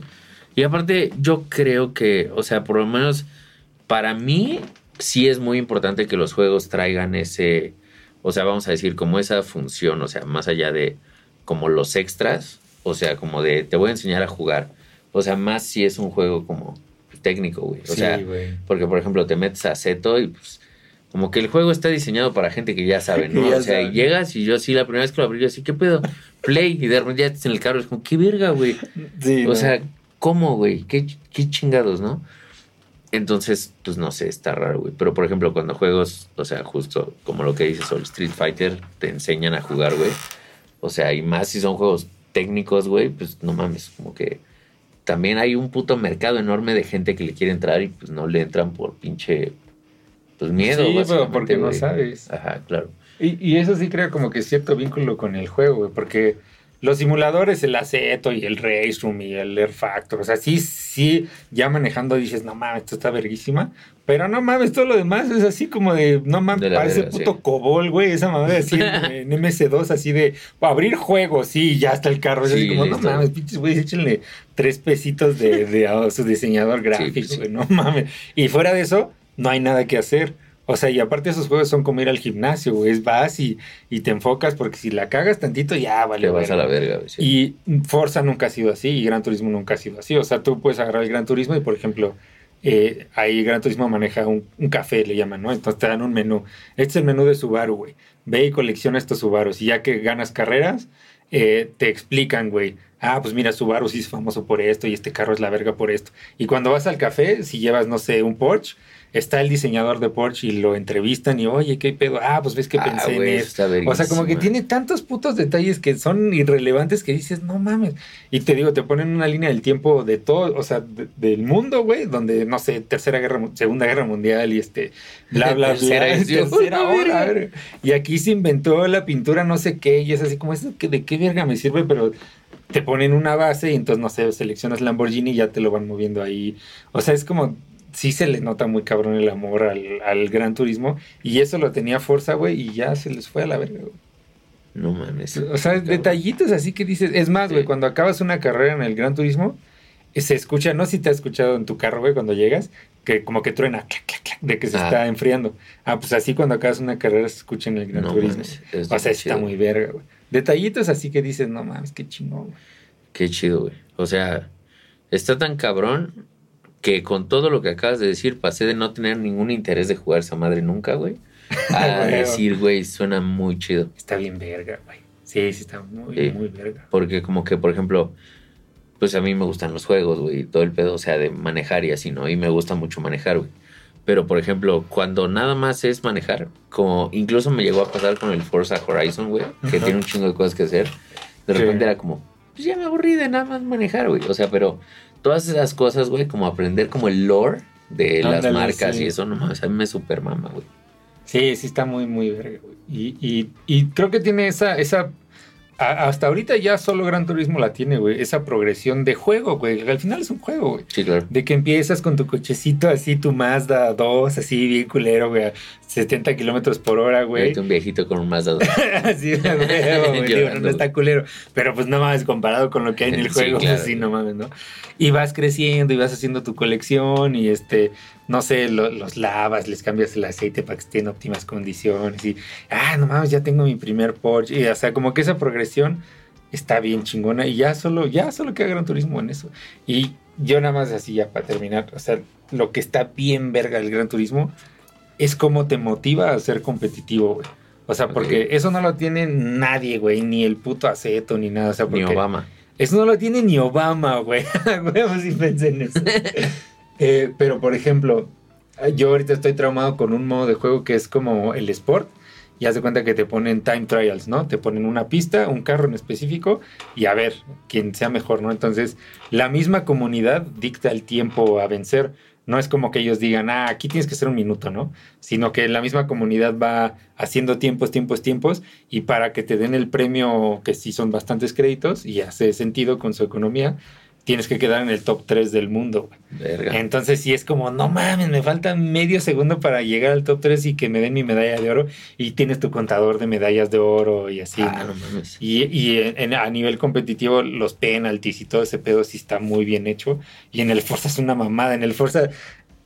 Y aparte, yo creo que, o sea, por lo menos para mí, sí es muy importante que los juegos traigan ese, o sea, vamos a decir, como esa función, o sea, más allá de como los extras, o sea, como de te voy a enseñar a jugar, o sea, más si es un juego como técnico, güey. O
Sí,
sea,
güey.
porque por ejemplo te metes a Zeto y pues como que el juego está diseñado para gente que ya sabe, ¿no?
Ya
o sea,
sabe.
llegas y yo así la primera vez que lo abrí, yo así, ¿qué pedo? Play y de repente ya estás en el carro, es como, ¿qué verga, güey?
Sí,
O
no.
sea, ¿cómo, güey? ¿Qué, qué chingados, ¿no? Entonces, pues no sé, está raro, güey. Pero por ejemplo, cuando juegos, o sea, justo como lo que dices, o el Street Fighter, te enseñan a jugar, güey. O sea, y más si son juegos técnicos, güey, pues no mames, como que también hay un puto mercado enorme de gente que le quiere entrar y pues no le entran por pinche, pues miedo,
Sí, pero porque no sabes.
Ajá, claro.
Y, y eso sí crea como que cierto vínculo con el juego, güey, porque los simuladores, el Aceto y el Race Room y el Air Factor, o sea, sí, sí sí, ya manejando dices, no mames, esto está verguísima. Pero no mames, todo lo demás es así como de, no mames, parece
verga,
puto
sí.
cobol, güey, esa madre así en, en MS2, así de abrir juegos, sí, ya está el carro. Es así
Sí,
como,
listo.
no mames, pinches güey, échenle tres pesitos de, de a su diseñador gráfico,
pues, sí.
güey, no mames. Y fuera de eso, no hay nada que hacer. O sea, y aparte esos juegos son como ir al gimnasio, güey. Es vas y, y te enfocas porque si la cagas tantito, ya vale.
Te vas a la verga, sí.
Y Forza nunca ha sido así y Gran Turismo nunca ha sido así. O sea, tú puedes agarrar el Gran Turismo y, por ejemplo, eh, ahí Gran Turismo maneja un, un café, le llaman, ¿no? Entonces te dan un menú. Este es el menú de Subaru, güey. Ve y colecciona estos Subarus. Y ya que ganas carreras, eh, te explican, güey. Ah, pues mira, Subaru sí es famoso por esto y este carro es la verga por esto. Y cuando vas al café, si llevas, no sé, un Porsche, está el diseñador de Porsche y lo entrevistan y, oye, ¿qué pedo? Ah, pues ves que
Ah,
pensé en
eso
esto. O sea, como que tiene tantos putos detalles que son irrelevantes que dices, no mames. Y te digo, te ponen una línea del tiempo de todo, o sea, de- del mundo, güey, donde, no sé, tercera guerra, segunda guerra mundial y este, bla, bla, bla.
Tercera edición.
tercera hora, verga. Y aquí se inventó la pintura no sé qué, y es así como, ¿eso que ¿de qué verga me sirve? Pero te ponen una base y entonces, no sé, seleccionas Lamborghini y ya te lo van moviendo ahí. O sea, es como, sí se le nota muy cabrón el amor al, al Gran Turismo. Y eso lo tenía Forza, güey, y ya se les fue a la verga, güey.
No mames.
O sea, detallitos así que dices. Es más, güey,
Sí.
cuando acabas una carrera en el Gran Turismo, eh, se escucha, no si te has escuchado en tu carro, güey, cuando llegas, que como que truena, clac, clac, clac, de que se
Ah.
está enfriando. Ah, pues así cuando acabas una carrera se escucha en el Gran
No
Turismo.
mames, es
o sea, está
chido.
muy verga, güey. Detallitos así que dices, no mames, qué chingón, güey.
Qué chido, güey. O sea, está tan cabrón que con todo lo que acabas de decir pasé de no tener ningún interés de jugar esa madre nunca, güey. A decir, güey, suena muy chido.
Está bien verga, güey. Sí, sí, está muy,
Sí.
muy verga.
Porque como que, por ejemplo, pues a mí me gustan los juegos, güey, todo el pedo, o sea, de manejar y así, ¿no? Y me gusta mucho manejar, güey. Pero, por ejemplo, cuando nada más es manejar, como incluso me llegó a pasar con el Forza Horizon, güey, que tiene un chingo de cosas que hacer, de
Sí.
repente era como, pues ya me aburrí de nada más manejar, güey. O sea, pero todas esas cosas, güey, como aprender como el lore de las marcas
sí.
y eso, no mames, a mí me super mama, güey.
Sí, sí está muy, muy verga, güey. Y, y, y creo que tiene esa, esa a- hasta ahorita ya solo Gran Turismo la tiene, güey. Esa progresión de juego, güey. Al final es un juego, güey.
Sí, claro.
De que empiezas con tu cochecito así, tu Mazda 2, así bien culero, güey. a 70 kilómetros por hora, güey.
Ahorita un viejito con un Mazda 2.
así, güey, digo,
Llorando,
no está culero. Pero pues no mames, comparado con lo que hay en el
Sí,
juego,
claro.
pues sí, no mames, ¿no? Y vas creciendo y vas haciendo tu colección y este, no sé, lo- los lavas, les cambias el aceite para que estén en óptimas condiciones y, ah, no mames, ya tengo mi primer Porsche. Y, o sea, como que esa progresión está bien chingona y ya solo, ya solo queda Gran Turismo en eso. Y yo nada más así ya para terminar, o sea, lo que está bien verga del Gran Turismo es cómo te motiva a ser competitivo, güey. O sea, porque eso no lo tiene nadie, güey, ni el puto aceto, ni nada. O sea,
Ni Obama.
Eso no lo tiene ni Obama, güey. Güey, sí pensé en eso. Eh, pero, por ejemplo, yo ahorita estoy traumado con un modo de juego que es como el Sport. Y haz de cuenta que te ponen time trials, ¿no? Te ponen una pista, un carro en específico y a ver quién sea mejor, ¿no? Entonces, la misma comunidad dicta el tiempo a vencer. No es como que ellos digan, ah, aquí tienes que hacer un minuto, ¿no? Sino que la misma comunidad va haciendo tiempos, tiempos, tiempos y para que te den el premio, que sí son bastantes créditos y hace sentido con su economía, tienes que quedar en el top 3 del mundo.
Verga.
Entonces sí es como, no mames, me falta medio segundo para llegar al top 3 y que me den mi medalla de oro y tienes tu contador de medallas de oro y así.
ah,
¿no?
no mames.
Y, y en- en- a nivel competitivo, los penaltis y todo ese pedo sí está muy bien hecho. Y en el Forza es una mamada. En el Forza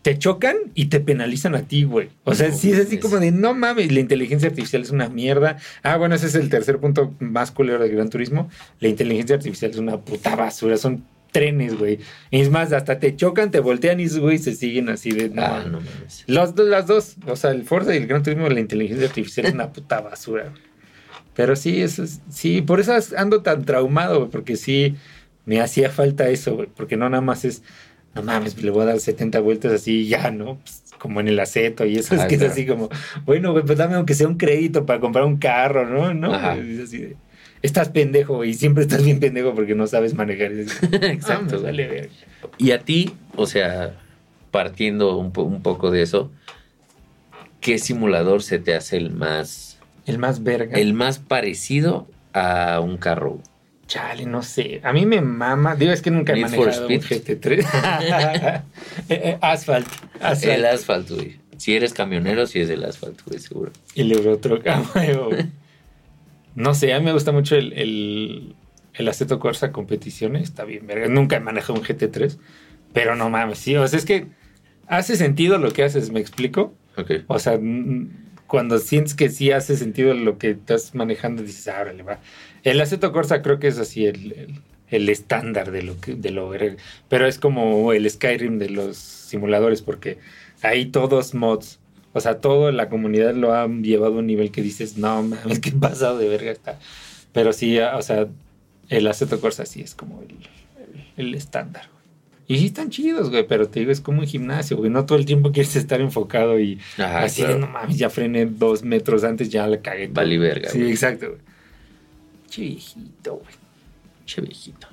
te chocan y te penalizan a ti, güey. O sea,
No
sí es así como de no mames, la inteligencia artificial es una mierda. Ah, bueno, ese es el tercer punto más culero del Gran Turismo. La inteligencia artificial es una puta basura. Son trenes, güey. Y es más, hasta te chocan, te voltean y güey se siguen así de no
Ah, no mames.
Los dos, las dos, o sea, el Forza y el Gran Turismo, la inteligencia artificial es una puta basura. güey. Pero sí, eso es, sí, por eso ando tan traumado, güey, porque sí me hacía falta eso, güey, porque no nada más es, no mames, le voy a dar 70 vueltas así y ya, ¿no? Pues, como en el aceto y eso es
Ah,
que
claro.
es así como, bueno, güey, pues dame aunque sea un crédito para comprar un carro, ¿no? No, es así de, estás pendejo y siempre estás bien pendejo porque no sabes manejar.
Exacto.
"Ah, vale, verga".
Y a ti, o sea, partiendo un, po- un poco de eso, ¿qué simulador se te hace el más,
El más verga.
el más parecido a un carro?
Chale, no sé. A mí me mama. Digo, es que nunca he
Need for
manejado un
Speed.
GT3. Eh, eh, Asphalt. Asphalt.
El asfalto, güey. Si eres camionero, sí es el asfalto, güey, seguro.
Y el Eurotruck. Ah, huevo. No sé, a mí me gusta mucho el, el, el Assetto Corsa competiciones. Está bien, verga. Nunca he manejado un GT3. Pero no mames, sí. O sea, es que hace sentido lo que haces, ¿me explico? O sea, cuando sientes que sí hace sentido lo que estás manejando, dices, ah, órale, va. El Assetto Corsa creo que es así el, el, el estándar de lo que, de lo. Pero es como el Skyrim de los simuladores, porque ahí todos mods. O sea, toda la comunidad lo han llevado a un nivel que dices, no mames, qué pasado de verga está. Pero sí, ah, o sea, el Assetto Corsa sí es como el, el, el estándar. güey. Y sí están chidos, güey, pero te digo, es como un gimnasio, güey. No todo el tiempo quieres estar enfocado y
Ajá,
así
claro.
de, no mames, ya frené dos metros antes, ya la cagué. todo".
Vale verga,
Sí,
güey.
exacto, güey. Che viejito, güey.
Che viejito.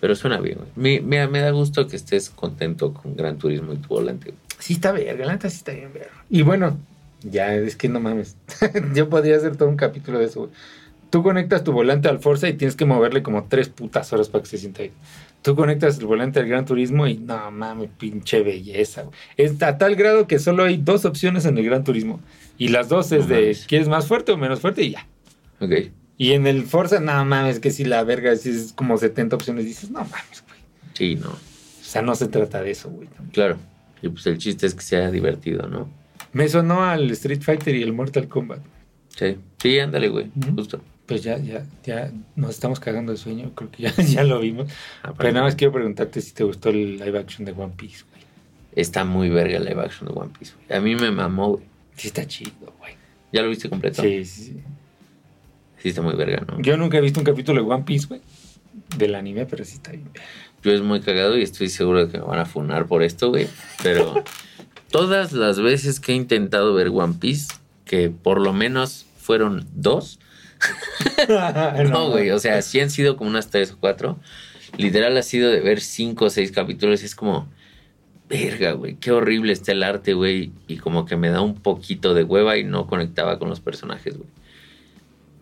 Pero suena bien, güey. Me, me, me da gusto que estés contento con Gran Turismo y tu volante, güey.
Sí está verga, la neta sí está bien verga. Y bueno, ya es que no mames. Yo podría hacer todo un capítulo de eso, güey. Tú conectas tu volante al Forza y tienes que moverle como tres putas horas para que se sienta bien. Tú conectas el volante al Gran Turismo y no mames, pinche belleza, güey. Es a tal grado que solo hay dos opciones en el Gran Turismo. Y las dos es
No
de
mames.
¿quieres más fuerte o menos fuerte? Y ya.
Ok.
Y en el Forza, no mames, que si la verga si es como 70 opciones, dices, no mames, güey.
Sí, no.
O sea, no se trata de eso, güey.
Claro. Y pues el chiste es que sea divertido, ¿no?
Me sonó al Street Fighter y el Mortal Kombat.
Sí. Sí, ándale, güey.
Ujú.
Justo.
Pues ya, ya, ya nos estamos cagando de sueño, creo que ya, ya lo vimos.
Aparte,
Pero nada más quiero preguntarte si te gustó el live action de One Piece, güey.
Está muy verga el live action de One Piece, güey. A mí me mamó, güey.
Sí está chido, güey.
¿Ya lo viste completo?
Sí, sí, sí.
Sí, está muy verga, ¿no?
Yo nunca he visto un capítulo de One Piece, güey. Del anime, pero sí está bien.
Yo es muy cagado y estoy seguro de que me van a funar por esto, güey. Pero todas las veces que he intentado ver One Piece, que por lo menos fueron dos, no, güey, o sea, sí han sido como unas tres o cuatro. Literal ha sido de ver cinco o seis capítulos y es como, verga, güey, qué horrible está el arte, güey. Y como que me da un poquito de hueva y no conectaba con los personajes, güey.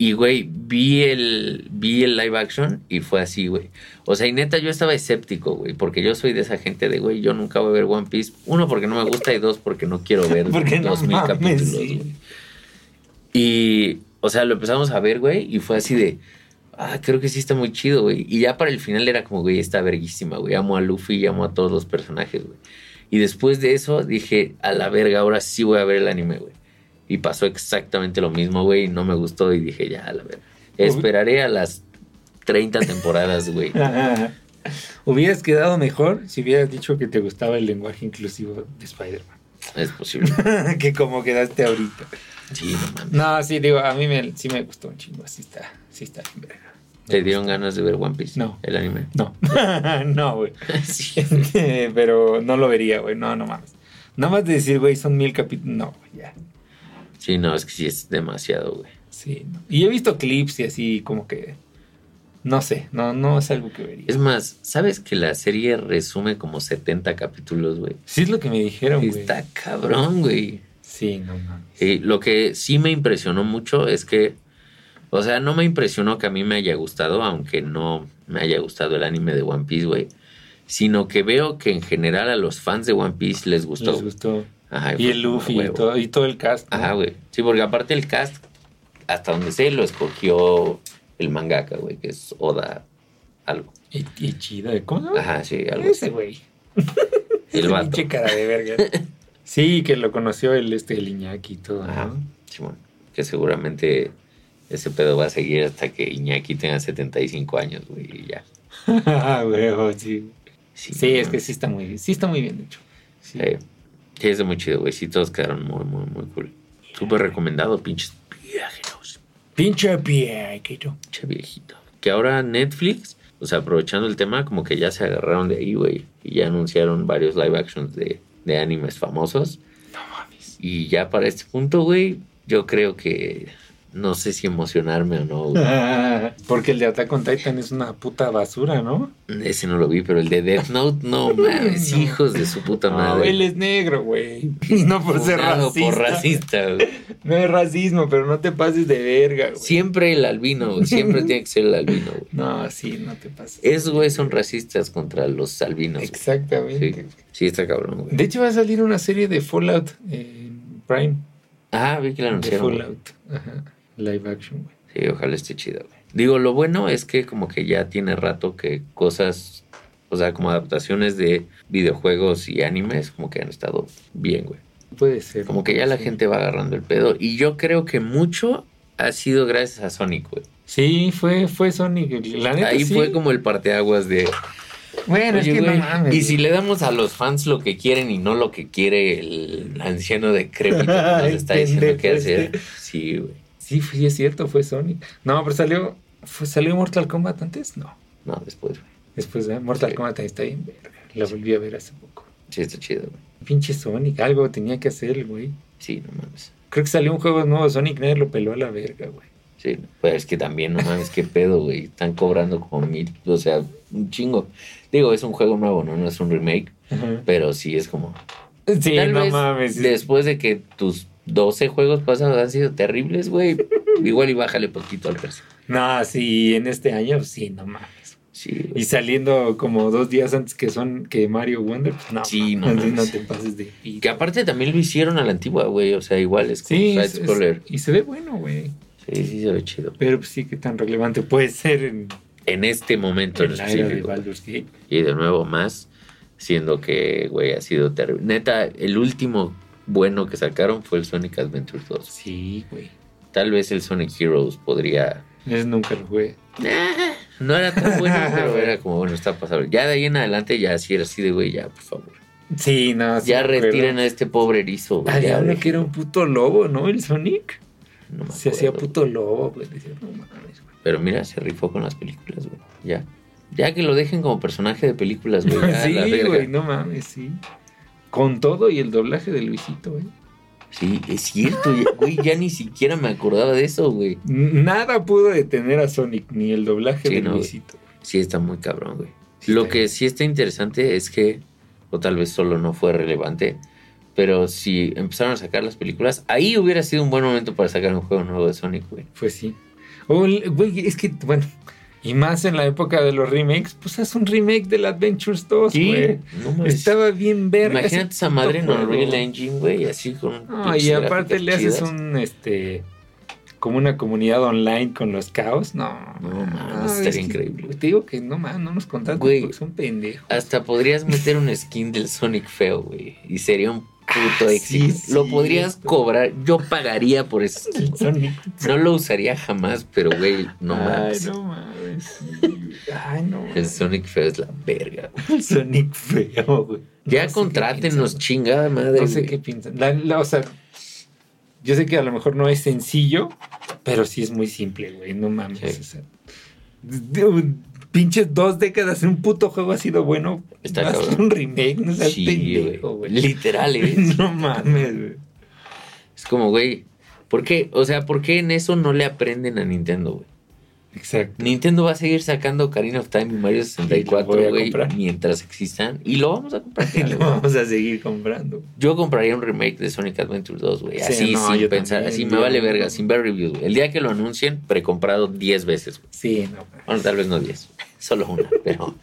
Y, güey, vi el, vi el live action y fue así, güey. O sea, y neta, yo estaba escéptico, güey, porque yo soy de esa gente de, güey, yo nunca voy a ver One Piece. Uno, porque no me gusta y dos, porque no quiero ver
Porque no
dos mil capítulos, güey. Y, o sea, lo empezamos a ver, güey, y fue así de, ah, creo que sí está muy chido, güey. Y ya para el final era como, güey, está verguísima, güey. Amo a Luffy y amo a todos los personajes, güey. Y después de eso dije, a la verga, ahora sí voy a ver el anime, güey. Y pasó exactamente lo mismo, güey, y no me gustó y dije, ya, a la verga. Esperaré a las 30 temporadas, güey.
Hubieras quedado mejor si hubieras dicho que te gustaba el lenguaje inclusivo de Spider-Man.
Es posible.
que como quedaste ahorita.
Sí, no mames.
No, sí, digo, a mí me, sí me gustó un chingo. Sí está, sí está bien verga. Me
¿Te dieron ganas de ver One Piece?
No.
El anime.
No, no, güey.
sí.
Pero no lo vería, güey. No, no mames. Nada más de decir, güey, son mil capítulos. No, güey, ya.
Sí, no, es que sí es demasiado, güey.
Sí. no. Y he visto clips y así como que... No sé, no, no es algo que vería.
Es más, ¿sabes que la serie resume como 70 capítulos, güey?
Sí es lo que me dijeron, güey.
Está cabrón, güey.
Sí, no mames.
Y lo que sí me impresionó mucho es que, o sea, no me impresionó que a mí me haya gustado, aunque no me haya gustado el anime de One Piece, güey. Sino que veo que en general a los fans de One Piece les gustó.
Les gustó.
Ajá,
Y el Luffy y todo, y todo el cast. ¿no?
Ajá, güey. Sí, porque aparte el cast, hasta donde sé, lo escogió el mangaka, güey, que es Oda algo.
Y, y chido. ¿Cómo se llama?
Ajá, sí, algo
Ese güey.
El vato.
pinche cara de verga. Sí, que lo conoció el este el Iñaki y todo,
Ajá,
¿no?
Simón. Que seguramente ese pedo va a seguir hasta que Iñaki tenga 75 años, güey, y ya.
Ah, huevo, sí.
Sí,
Sí, es que sí está muy, sí está muy bien hecho. Sí.
Sí, sí, es muy chido, güey. Sí, todos quedaron muy, muy, muy cool. Súper recomendado, pinches viajeros.
Pinche yo.
Pinche viejito. Que ahora Netflix, o sea, aprovechando el tema, como que ya se agarraron de ahí, güey. Y ya anunciaron varios live actions de, de animes famosos.
No mames.
Y ya para este punto, güey, yo creo que no sé si emocionarme o no. güey.
Porque el de Attack on Titan es una puta basura, ¿no?
Ese no lo vi, pero el de Death Note, no mames,
No.
hijos de su puta
No,
madre.
él es negro, güey. Y no por ser racista.
por racista, güey.
No es racismo, pero no te pases de verga, güey.
Siempre el albino, güey. Siempre tiene que ser el albino, güey.
No, sí, no te pases.
Esos güeyes son racistas contra los albinos. güey.
Exactamente.
Sí, sí, está cabrón, güey.
De hecho, va a salir una serie de Fallout en Prime.
Ah, vi que la
De
anunciaron. güey.
Fallout. Ajá. Live action, güey.
Sí, ojalá esté chido, güey. Digo, lo bueno es que como que ya tiene rato que cosas, o sea, como adaptaciones de videojuegos y animes, como que han estado bien, güey.
Puede ser.
Como que ya la
Sí.
gente va agarrando el pedo. Y yo creo que mucho ha sido gracias a Sonic, güey.
Sí, fue, fue Sonic. La neta,
Ahí
sí.
fue como el parteaguas de...
Bueno,
Oye,
es que
güey,
no mames.
y si le damos a los fans lo que quieren y no lo que quiere el anciano decrépito que nos está diciendo qué hacer.
este.
Sí, güey.
Sí, fue- sí es cierto, fue Sonic. No, pero salió. Fue, ¿Salió Mortal Kombat antes? No.
No, después, güey.
Después de Mortal
Sí.
Kombat ahí está bien verga. La volví a ver hace poco.
Sí, está chido, güey.
Pinche Sonic, algo tenía que hacer güey.
Sí, no mames.
Creo que salió un juego nuevo Sonic, nadie lo peló a la verga, güey.
Sí, pues es que también, no mames, qué pedo, güey. Están cobrando como mil, o sea, un chingo. Digo, es un juego nuevo, ¿no? No es un remake,
Ajá.
pero sí es como...
Sí,
Tal
no
vez
mames.
después de que tus 12 juegos pasados han sido terribles, güey, igual y bájale poquito al precio.
No, sí, en este año sí, no mames.
Sí.
Y saliendo como dos días antes que son que Mario Wonder, pues no,
Sí, no
mames, no te pases de
Que aparte también lo hicieron a la antigua, güey. O sea, igual es como
Sí,
side
es-
scroller.
y se ve bueno, güey.
Sí, sí se ve chido.
Pero pues sí, que tan relevante puede ser en,
En este momento en
en de
específico.
Baldur's Gate.
Y de nuevo más, siendo que, güey, ha sido terrible. Neta, el último bueno que sacaron fue el Sonic Adventures 2.
Sí, güey.
Tal vez el Sonic Heroes podría...
Es nunca lo jugué.
Nah, no era tan bueno, pero era como, bueno, está pasable. Ya de ahí en adelante ya sí era así de, güey, ya, por favor.
Sí, no. sí
ya retiren a este pobre erizo, güey.
Ah,
ya, güey.
que era un puto lobo, ¿no? El Sonic.
No me
Se hacía puto lobo, pues decía, no mames, güey.
Pero mira, se rifó con las películas, güey. Ya. Ya que lo dejen como personaje de películas, güey.
sí, güey, no mames, sí. Con todo y el doblaje de Luisito, güey.
Sí, es cierto, ya- güey. Ya ni siquiera me acordaba de eso, güey.
Nada pudo detener a Sonic, ni el doblaje
Sí,
de
no, güey.
Luisito.
Sí, está muy cabrón, güey.
Sí,
Lo que sí está interesante es que, o tal vez solo no fue relevante, pero si empezaron a sacar las películas, ahí hubiera sido un buen momento para sacar un juego nuevo de Sonic, güey.
Pues sí. O güey, es que, bueno, y más en la época de los remakes, pues haz un remake del Adventures 2, güey.
no.
Estaba bien verga.
Imagínate esa madre en. Unreal Engine, güey, así con.
No, y aparte le haces
chidas.
un, este, como una comunidad online con los caos. No,
No, mames,
es
estaría
que,
increíble.
Te digo que no, man, no nos contaste
Güey.
porque son pendejos.
Hasta podrías meter un skin del Sonic feo, güey. Y sería un puto
Ah,
éxito.
sí,
Lo podrías cobrar. Yo pagaría por
Sonic.
No lo usaría jamás, pero, güey, no
Ay,
mames.
no mames. Ay, no.
El Sonic feo es la verga.
El Sonic feo, güey.
Ya
No
contrátenos, chingada madre.
No sé qué piensan. La- la- o sea, yo sé que a lo mejor no es sencillo, pero sí es muy simple, güey. No mames.
Sí.
o sea, pinches dos décadas en un puto juego ha sido bueno.
Está
hacer
cabrón.
un remake, no seas
Sí,
pendejo,
güey. Literal, ¿eh?
No mames, güey.
Es como, güey. ¿Por qué? O sea, ¿por qué en eso no le aprenden a Nintendo, güey?
Exacto.
Nintendo va a seguir sacando Ocarina of Time y Mario
Y
64,
lo voy a
güey, mientras existan. Y lo vamos a comprar.
Lo
güey.
vamos a seguir comprando.
Yo compraría un remake de Sonic Adventure 2, güey.
Sí,
Así,
no,
sin pensar.
también,
así me vale verga, sin ver reviews, güey. El día que lo anuncien, precomprado 10 veces, güey.
Sí, no mames.
Bueno, tal vez no 10. Solo una, pero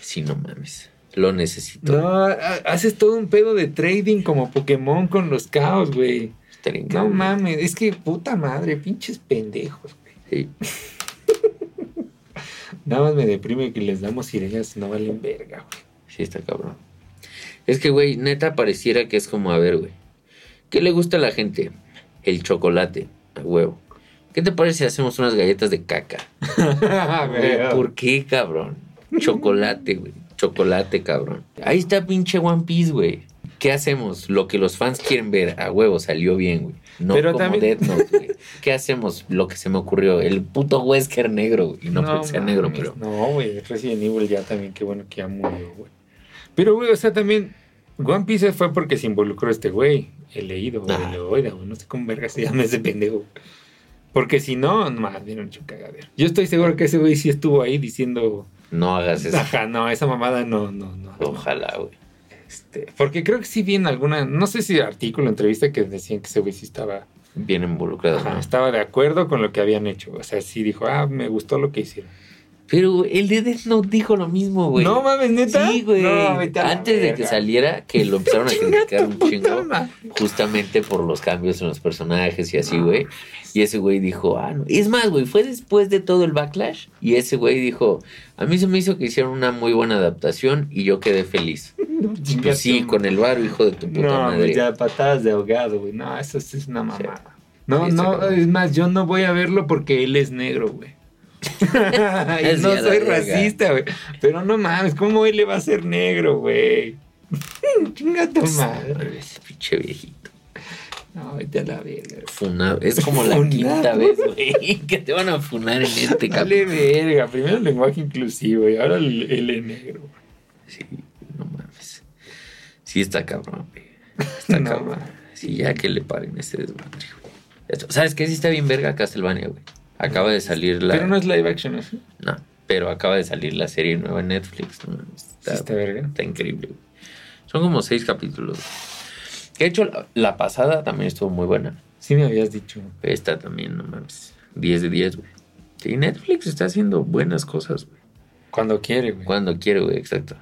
sí, no mames. Lo necesito.
No, ha- haces todo un pedo de trading como Pokémon con los caos, güey. No mames, es que puta madre, pinches pendejos, güey.
Sí.
Nada más me deprime que les damos ideas, no valen verga, güey.
Sí, está cabrón. Es que, güey, neta pareciera que es como, a ver, güey. ¿Qué le gusta a la gente? El chocolate, a huevo. ¿Qué te parece si hacemos unas galletas de caca? Güey, ¿Por qué, cabrón? Chocolate, güey. Chocolate, cabrón. Ahí está pinche One Piece, güey. ¿Qué hacemos? Lo que los fans quieren ver. A huevo, salió bien, güey. No
Pero
como
también-
Death Note, güey. ¿Qué hacemos? Lo que se me ocurrió. El puto Wesker negro, güey. Y no, porque sea negro,
mames,
pero...
No, güey, Resident Evil ya también, qué bueno que ya murió, güey. Pero, güey, o sea, también, One Piece fue porque se involucró este güey, el leído, güey,
Ah.
el oida, güey, no sé cómo verga se llama ese pendejo. Porque si no, más bien hecho cagadero. Yo estoy seguro que ese güey sí estuvo ahí diciendo,
No hagas eso.
ajá, no, esa mamada no, no, no.
Ojalá, güey.
Este, porque creo que sí vi en alguna, no sé si artículo, entrevista que decían que ese güey sí estaba,
Bien involucrado.
ajá,
¿no?
estaba de acuerdo con lo que habían hecho. O sea, sí dijo, ah, me gustó lo que hicieron.
Pero el de Death Note dijo lo mismo, güey.
No mames, neta.
Sí, güey.
No,
Antes de que saliera, que lo empezaron a criticar un chingo. Justamente por los cambios en los personajes y así, güey. Y ese güey dijo, ah, no. Es más, güey, fue después de todo el backlash. Y ese güey dijo, a mí se me hizo que hicieron una muy buena adaptación y yo quedé feliz.
No,
Pues sí, con el varo, hijo de tu puta
No,
madre.
pues ya patadas de ahogado, güey. No, eso sí es una mamada. No,
Sí,
no, es más, yo no voy a verlo porque él es negro, güey. y no soy racista, güey. Pero no mames, ¿cómo él le va a ser negro, güey? Chinga tu madre.
Ese pinche viejito.
No, vete a la verga.
Funado. Es como la
Funado.
quinta vez, güey, que te van a funar en este
Dale
capítulo.
verga. Primero el lenguaje inclusivo y ahora el, él es negro.
Sí. Sí está cabrón, güey. Está
No
cabrón. Sí, ya que le paren ese desmadre, güey. ¿Sabes qué? Sí está bien verga Castlevania, güey. Acaba de salir la...
Pero no es live action, ¿no?
No, pero acaba de salir la serie nueva en Netflix. ¿no? Está,
está verga.
está increíble, güey. Son como seis capítulos. Que de hecho, la, la pasada también estuvo muy buena.
Sí me habías dicho.
Esta también, no mames. 10 de 10, güey. Sí, Netflix está haciendo buenas cosas, güey.
Cuando quiere, güey.
Cuando quiere, güey, exacto.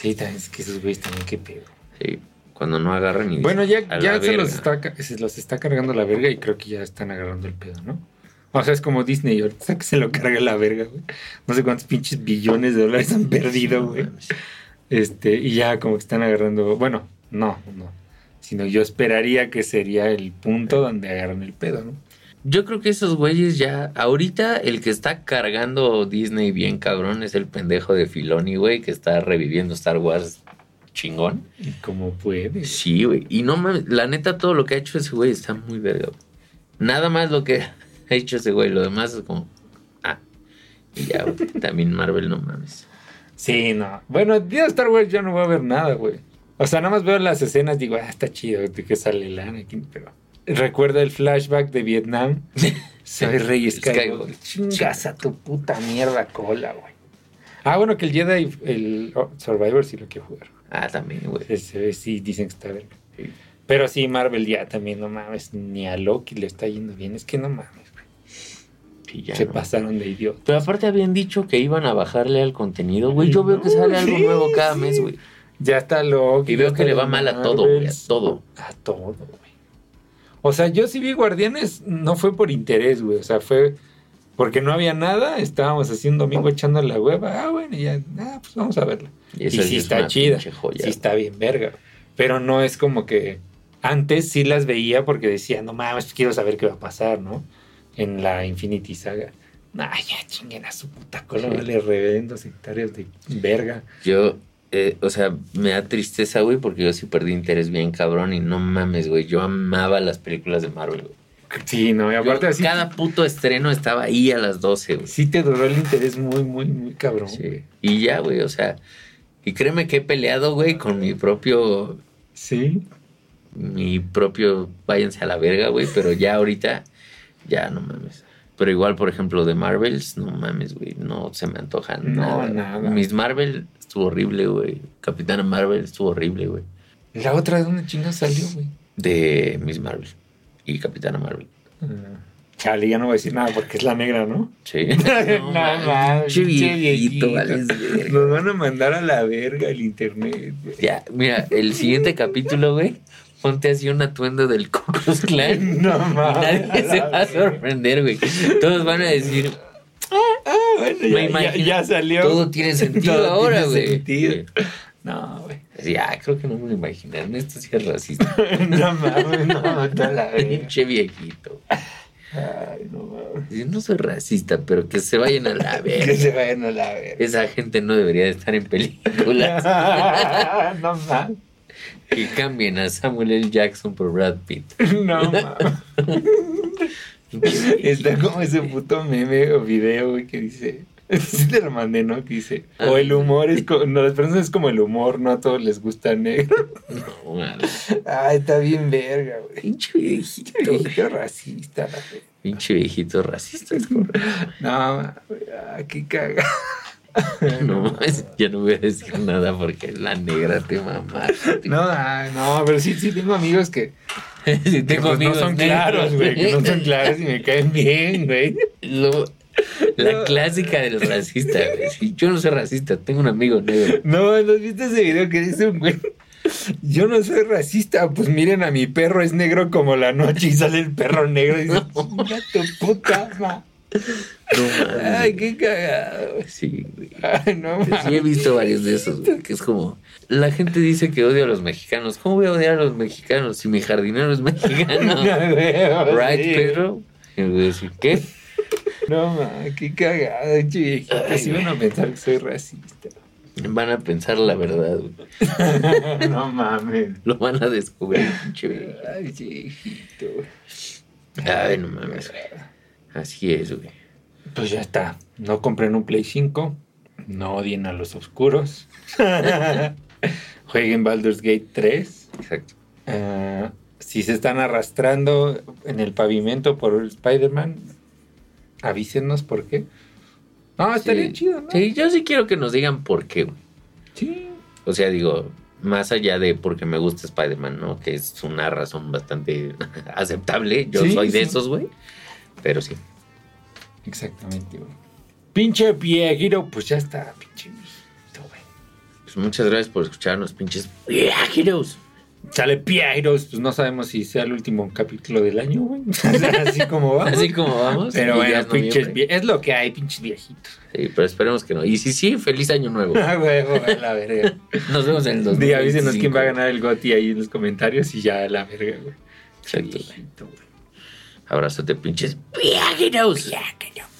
Sí, también es que esos güeyes también, qué pedo.
Sí, cuando no agarran y
Bueno, ya,
dicen, "A
ya se los,
verga".
está, se los está cargando la verga y creo que ya están agarrando el pedo, ¿no? O sea, es como Disney, ahorita que se lo carga la verga, güey. No sé cuántos pinches billones de dólares han perdido, güey. Este, y ya como que están agarrando, bueno, no, no. Sino yo esperaría que sería el punto donde agarran el pedo, ¿no?
Yo creo que esos güeyes ya. Ahorita el que está cargando Disney bien cabrón es el pendejo de Filoni, güey, que está reviviendo Star Wars chingón.
Y como puede.
Sí, güey. Y no mames, la neta, todo lo que ha hecho ese güey está muy verga. güey. Nada más lo que ha hecho ese güey. Lo demás es como. Ah. Y ya, güey. También Marvel, no mames.
Sí, no. Bueno, día de Star Wars yo no voy a ver nada, güey. O sea, nada más veo las escenas, digo, ah, está chido de que sale el Anakin, pero... Recuerda el flashback de Vietnam. Soy Rey Skywalker. Chingas a tu puta mierda cola, güey. Ah, bueno, que el Jedi, el oh, Survivor sí lo quiero jugar.
Ah, también, güey.
Sí dicen que está.
Sí.
Pero sí, Marvel ya también, no mames, ni a Loki le está yendo bien. Es que no mames, güey.
Ya,
Se
no.
pasaron de idiota.
Pero aparte habían dicho que iban a bajarle al contenido, güey. Yo veo que sale algo
Sí,
nuevo cada
sí.
mes, güey.
Ya está Loki.
Y veo que le va mal a todo, güey. A todo.
A todo, güey. O sea, yo sí vi Guardianes, no fue por interés, güey. O sea, fue porque no había nada. Estábamos así un domingo echando la hueva. Ah, bueno, y ya, ah, pues vamos a verla. Y, sí
es
está chida.
joya,
sí está bien verga. Pero no es como que antes sí las veía porque decía, no mames, quiero saber qué va a pasar, ¿no? En la Infinity Saga. Nah, ya chinguen a su puta cola,
Sí.
vale, reverendos hectáreas de verga.
Yo, eh, o sea, me da tristeza, güey, porque yo sí perdí interés bien cabrón y no mames, güey. Yo amaba las películas de Marvel, güey.
Sí, no, y
Yo,
aparte así.
cada puto estreno estaba ahí a las 12, güey.
Sí te duró el interés muy, muy, muy cabrón.
Sí. Y ya, güey, o sea, y créeme que he peleado, güey, con mi propio,
Sí.
mi propio, váyanse a la verga, güey, pero ya ahorita, ya no mames. Pero igual, por ejemplo, de Marvels, no mames, güey, no se me antojan
No,
nada.
nada.
Miss Marvel estuvo horrible, güey. Capitana Marvel estuvo horrible, güey.
¿Y la otra de dónde chinga salió, güey?
De Miss Marvel y Capitana Marvel.
Ah, Chale, ya no voy a decir nada porque es la negra, ¿no?
Sí.
No mames,
Che viejito,
viejito.
vales verga.
Nos van a mandar a la verga el internet, güey.
Ya, mira, el siguiente capítulo, güey, ponte así un atuendo del Ku Klan.
No mames.
nadie se va a sorprender, güey. Todos van a decir,
Ah, bueno,
Me
ya, ya,
imagino.
ya salió.
todo tiene sentido
Todo
ahora,
tiene
güey.
sentido. No, güey.
Ya, creo que no me lo imaginaron. Esto sí es racista.
No mames, no, vete a la verga.
Pinche viejito.
Ay, no mames.
Yo no soy racista, pero que se vayan a la
Que
verga.
se vayan a la verga.
Esa gente no debería de estar en películas.
no mames.
Que cambien a Samuel L. Jackson por Brad Pitt.
No mames. Está como ese puto meme o video, güey, que dice. Sí te lo mandé, ¿no? Que dice. O el humor es como. No, las personas es como el humor, no a todos les gusta negro.
No, madre.
Ay, está bien verga, güey.
Pinche viejito.
Viejito racista, fe.
Pinche viejito racista.
No, qué caga.
No mames, ya no voy a decir nada porque la negra te mamá.
No, ah, no, pero sí, sí tengo amigos que,
Sí,
que,
tengo
pues, no son
negros.
claros, güey. Que no son claros y me caen bien, güey.
Lo- la
No.
clásica del racista, güey. Sí, yo no soy racista, tengo un amigo negro.
No, ¿no has visto ese video que dice un güey? Yo no soy racista, pues miren a mi perro, es negro como la noche y sale el perro negro y dice, chinga tu puta ma.
No mames.
Ay, qué cagado.
Sí, güey.
Ay, no
Sí, he
mames.
visto varios de esos, güey, que es como, la gente dice que odio a los mexicanos. ¿Cómo voy a odiar a los mexicanos si mi jardinero es mexicano? right,
Sí.
Pedro? Y voy a decir, ¿qué?
No mames, qué cagado, chiquito.
Ay,
Así van a pensar que soy racista.
Van a pensar la verdad, güey.
No mames.
Lo van a descubrir, güey.
Ay, chiquito.
Ay, no mames, güey. Así es, güey.
Pues ya está. No compren un Play 5. No odien a los oscuros. Jueguen Baldur's Gate 3.
Exacto.
Ah, si se están arrastrando en el pavimento por Spider-Man, avísenos por qué. No, estaría
Sí.
chido, ¿no?
Sí, yo sí quiero que nos digan por qué, güey.
Sí.
O sea, digo, más allá de porque me gusta Spider-Man, ¿no? Que es una razón bastante aceptable. Yo
Sí,
soy de
sí.
esos, güey. Pero sí.
Exactamente, güey. Pinche viejito, pues ya está, pinche viejito, güey.
Pues muchas gracias por escucharnos, pinches viajeros.
Sale Pieros, pues no sabemos si sea el último capítulo del año, güey. Así como va.
Así como vamos.
Pero bueno,
es
pinches vie- es lo que hay, pinches viejitos.
Sí, pero esperemos que no. Y si sí, feliz año nuevo.
Ah, güey, güey, la verga.
Nos vemos en el 2025.
Dí, avísenos quién va a ganar el GOTY ahí en los comentarios y ya la verga, güey.
Exacto.
Viejito, güey.
Abrázate, pinches viajeros. Viajeros.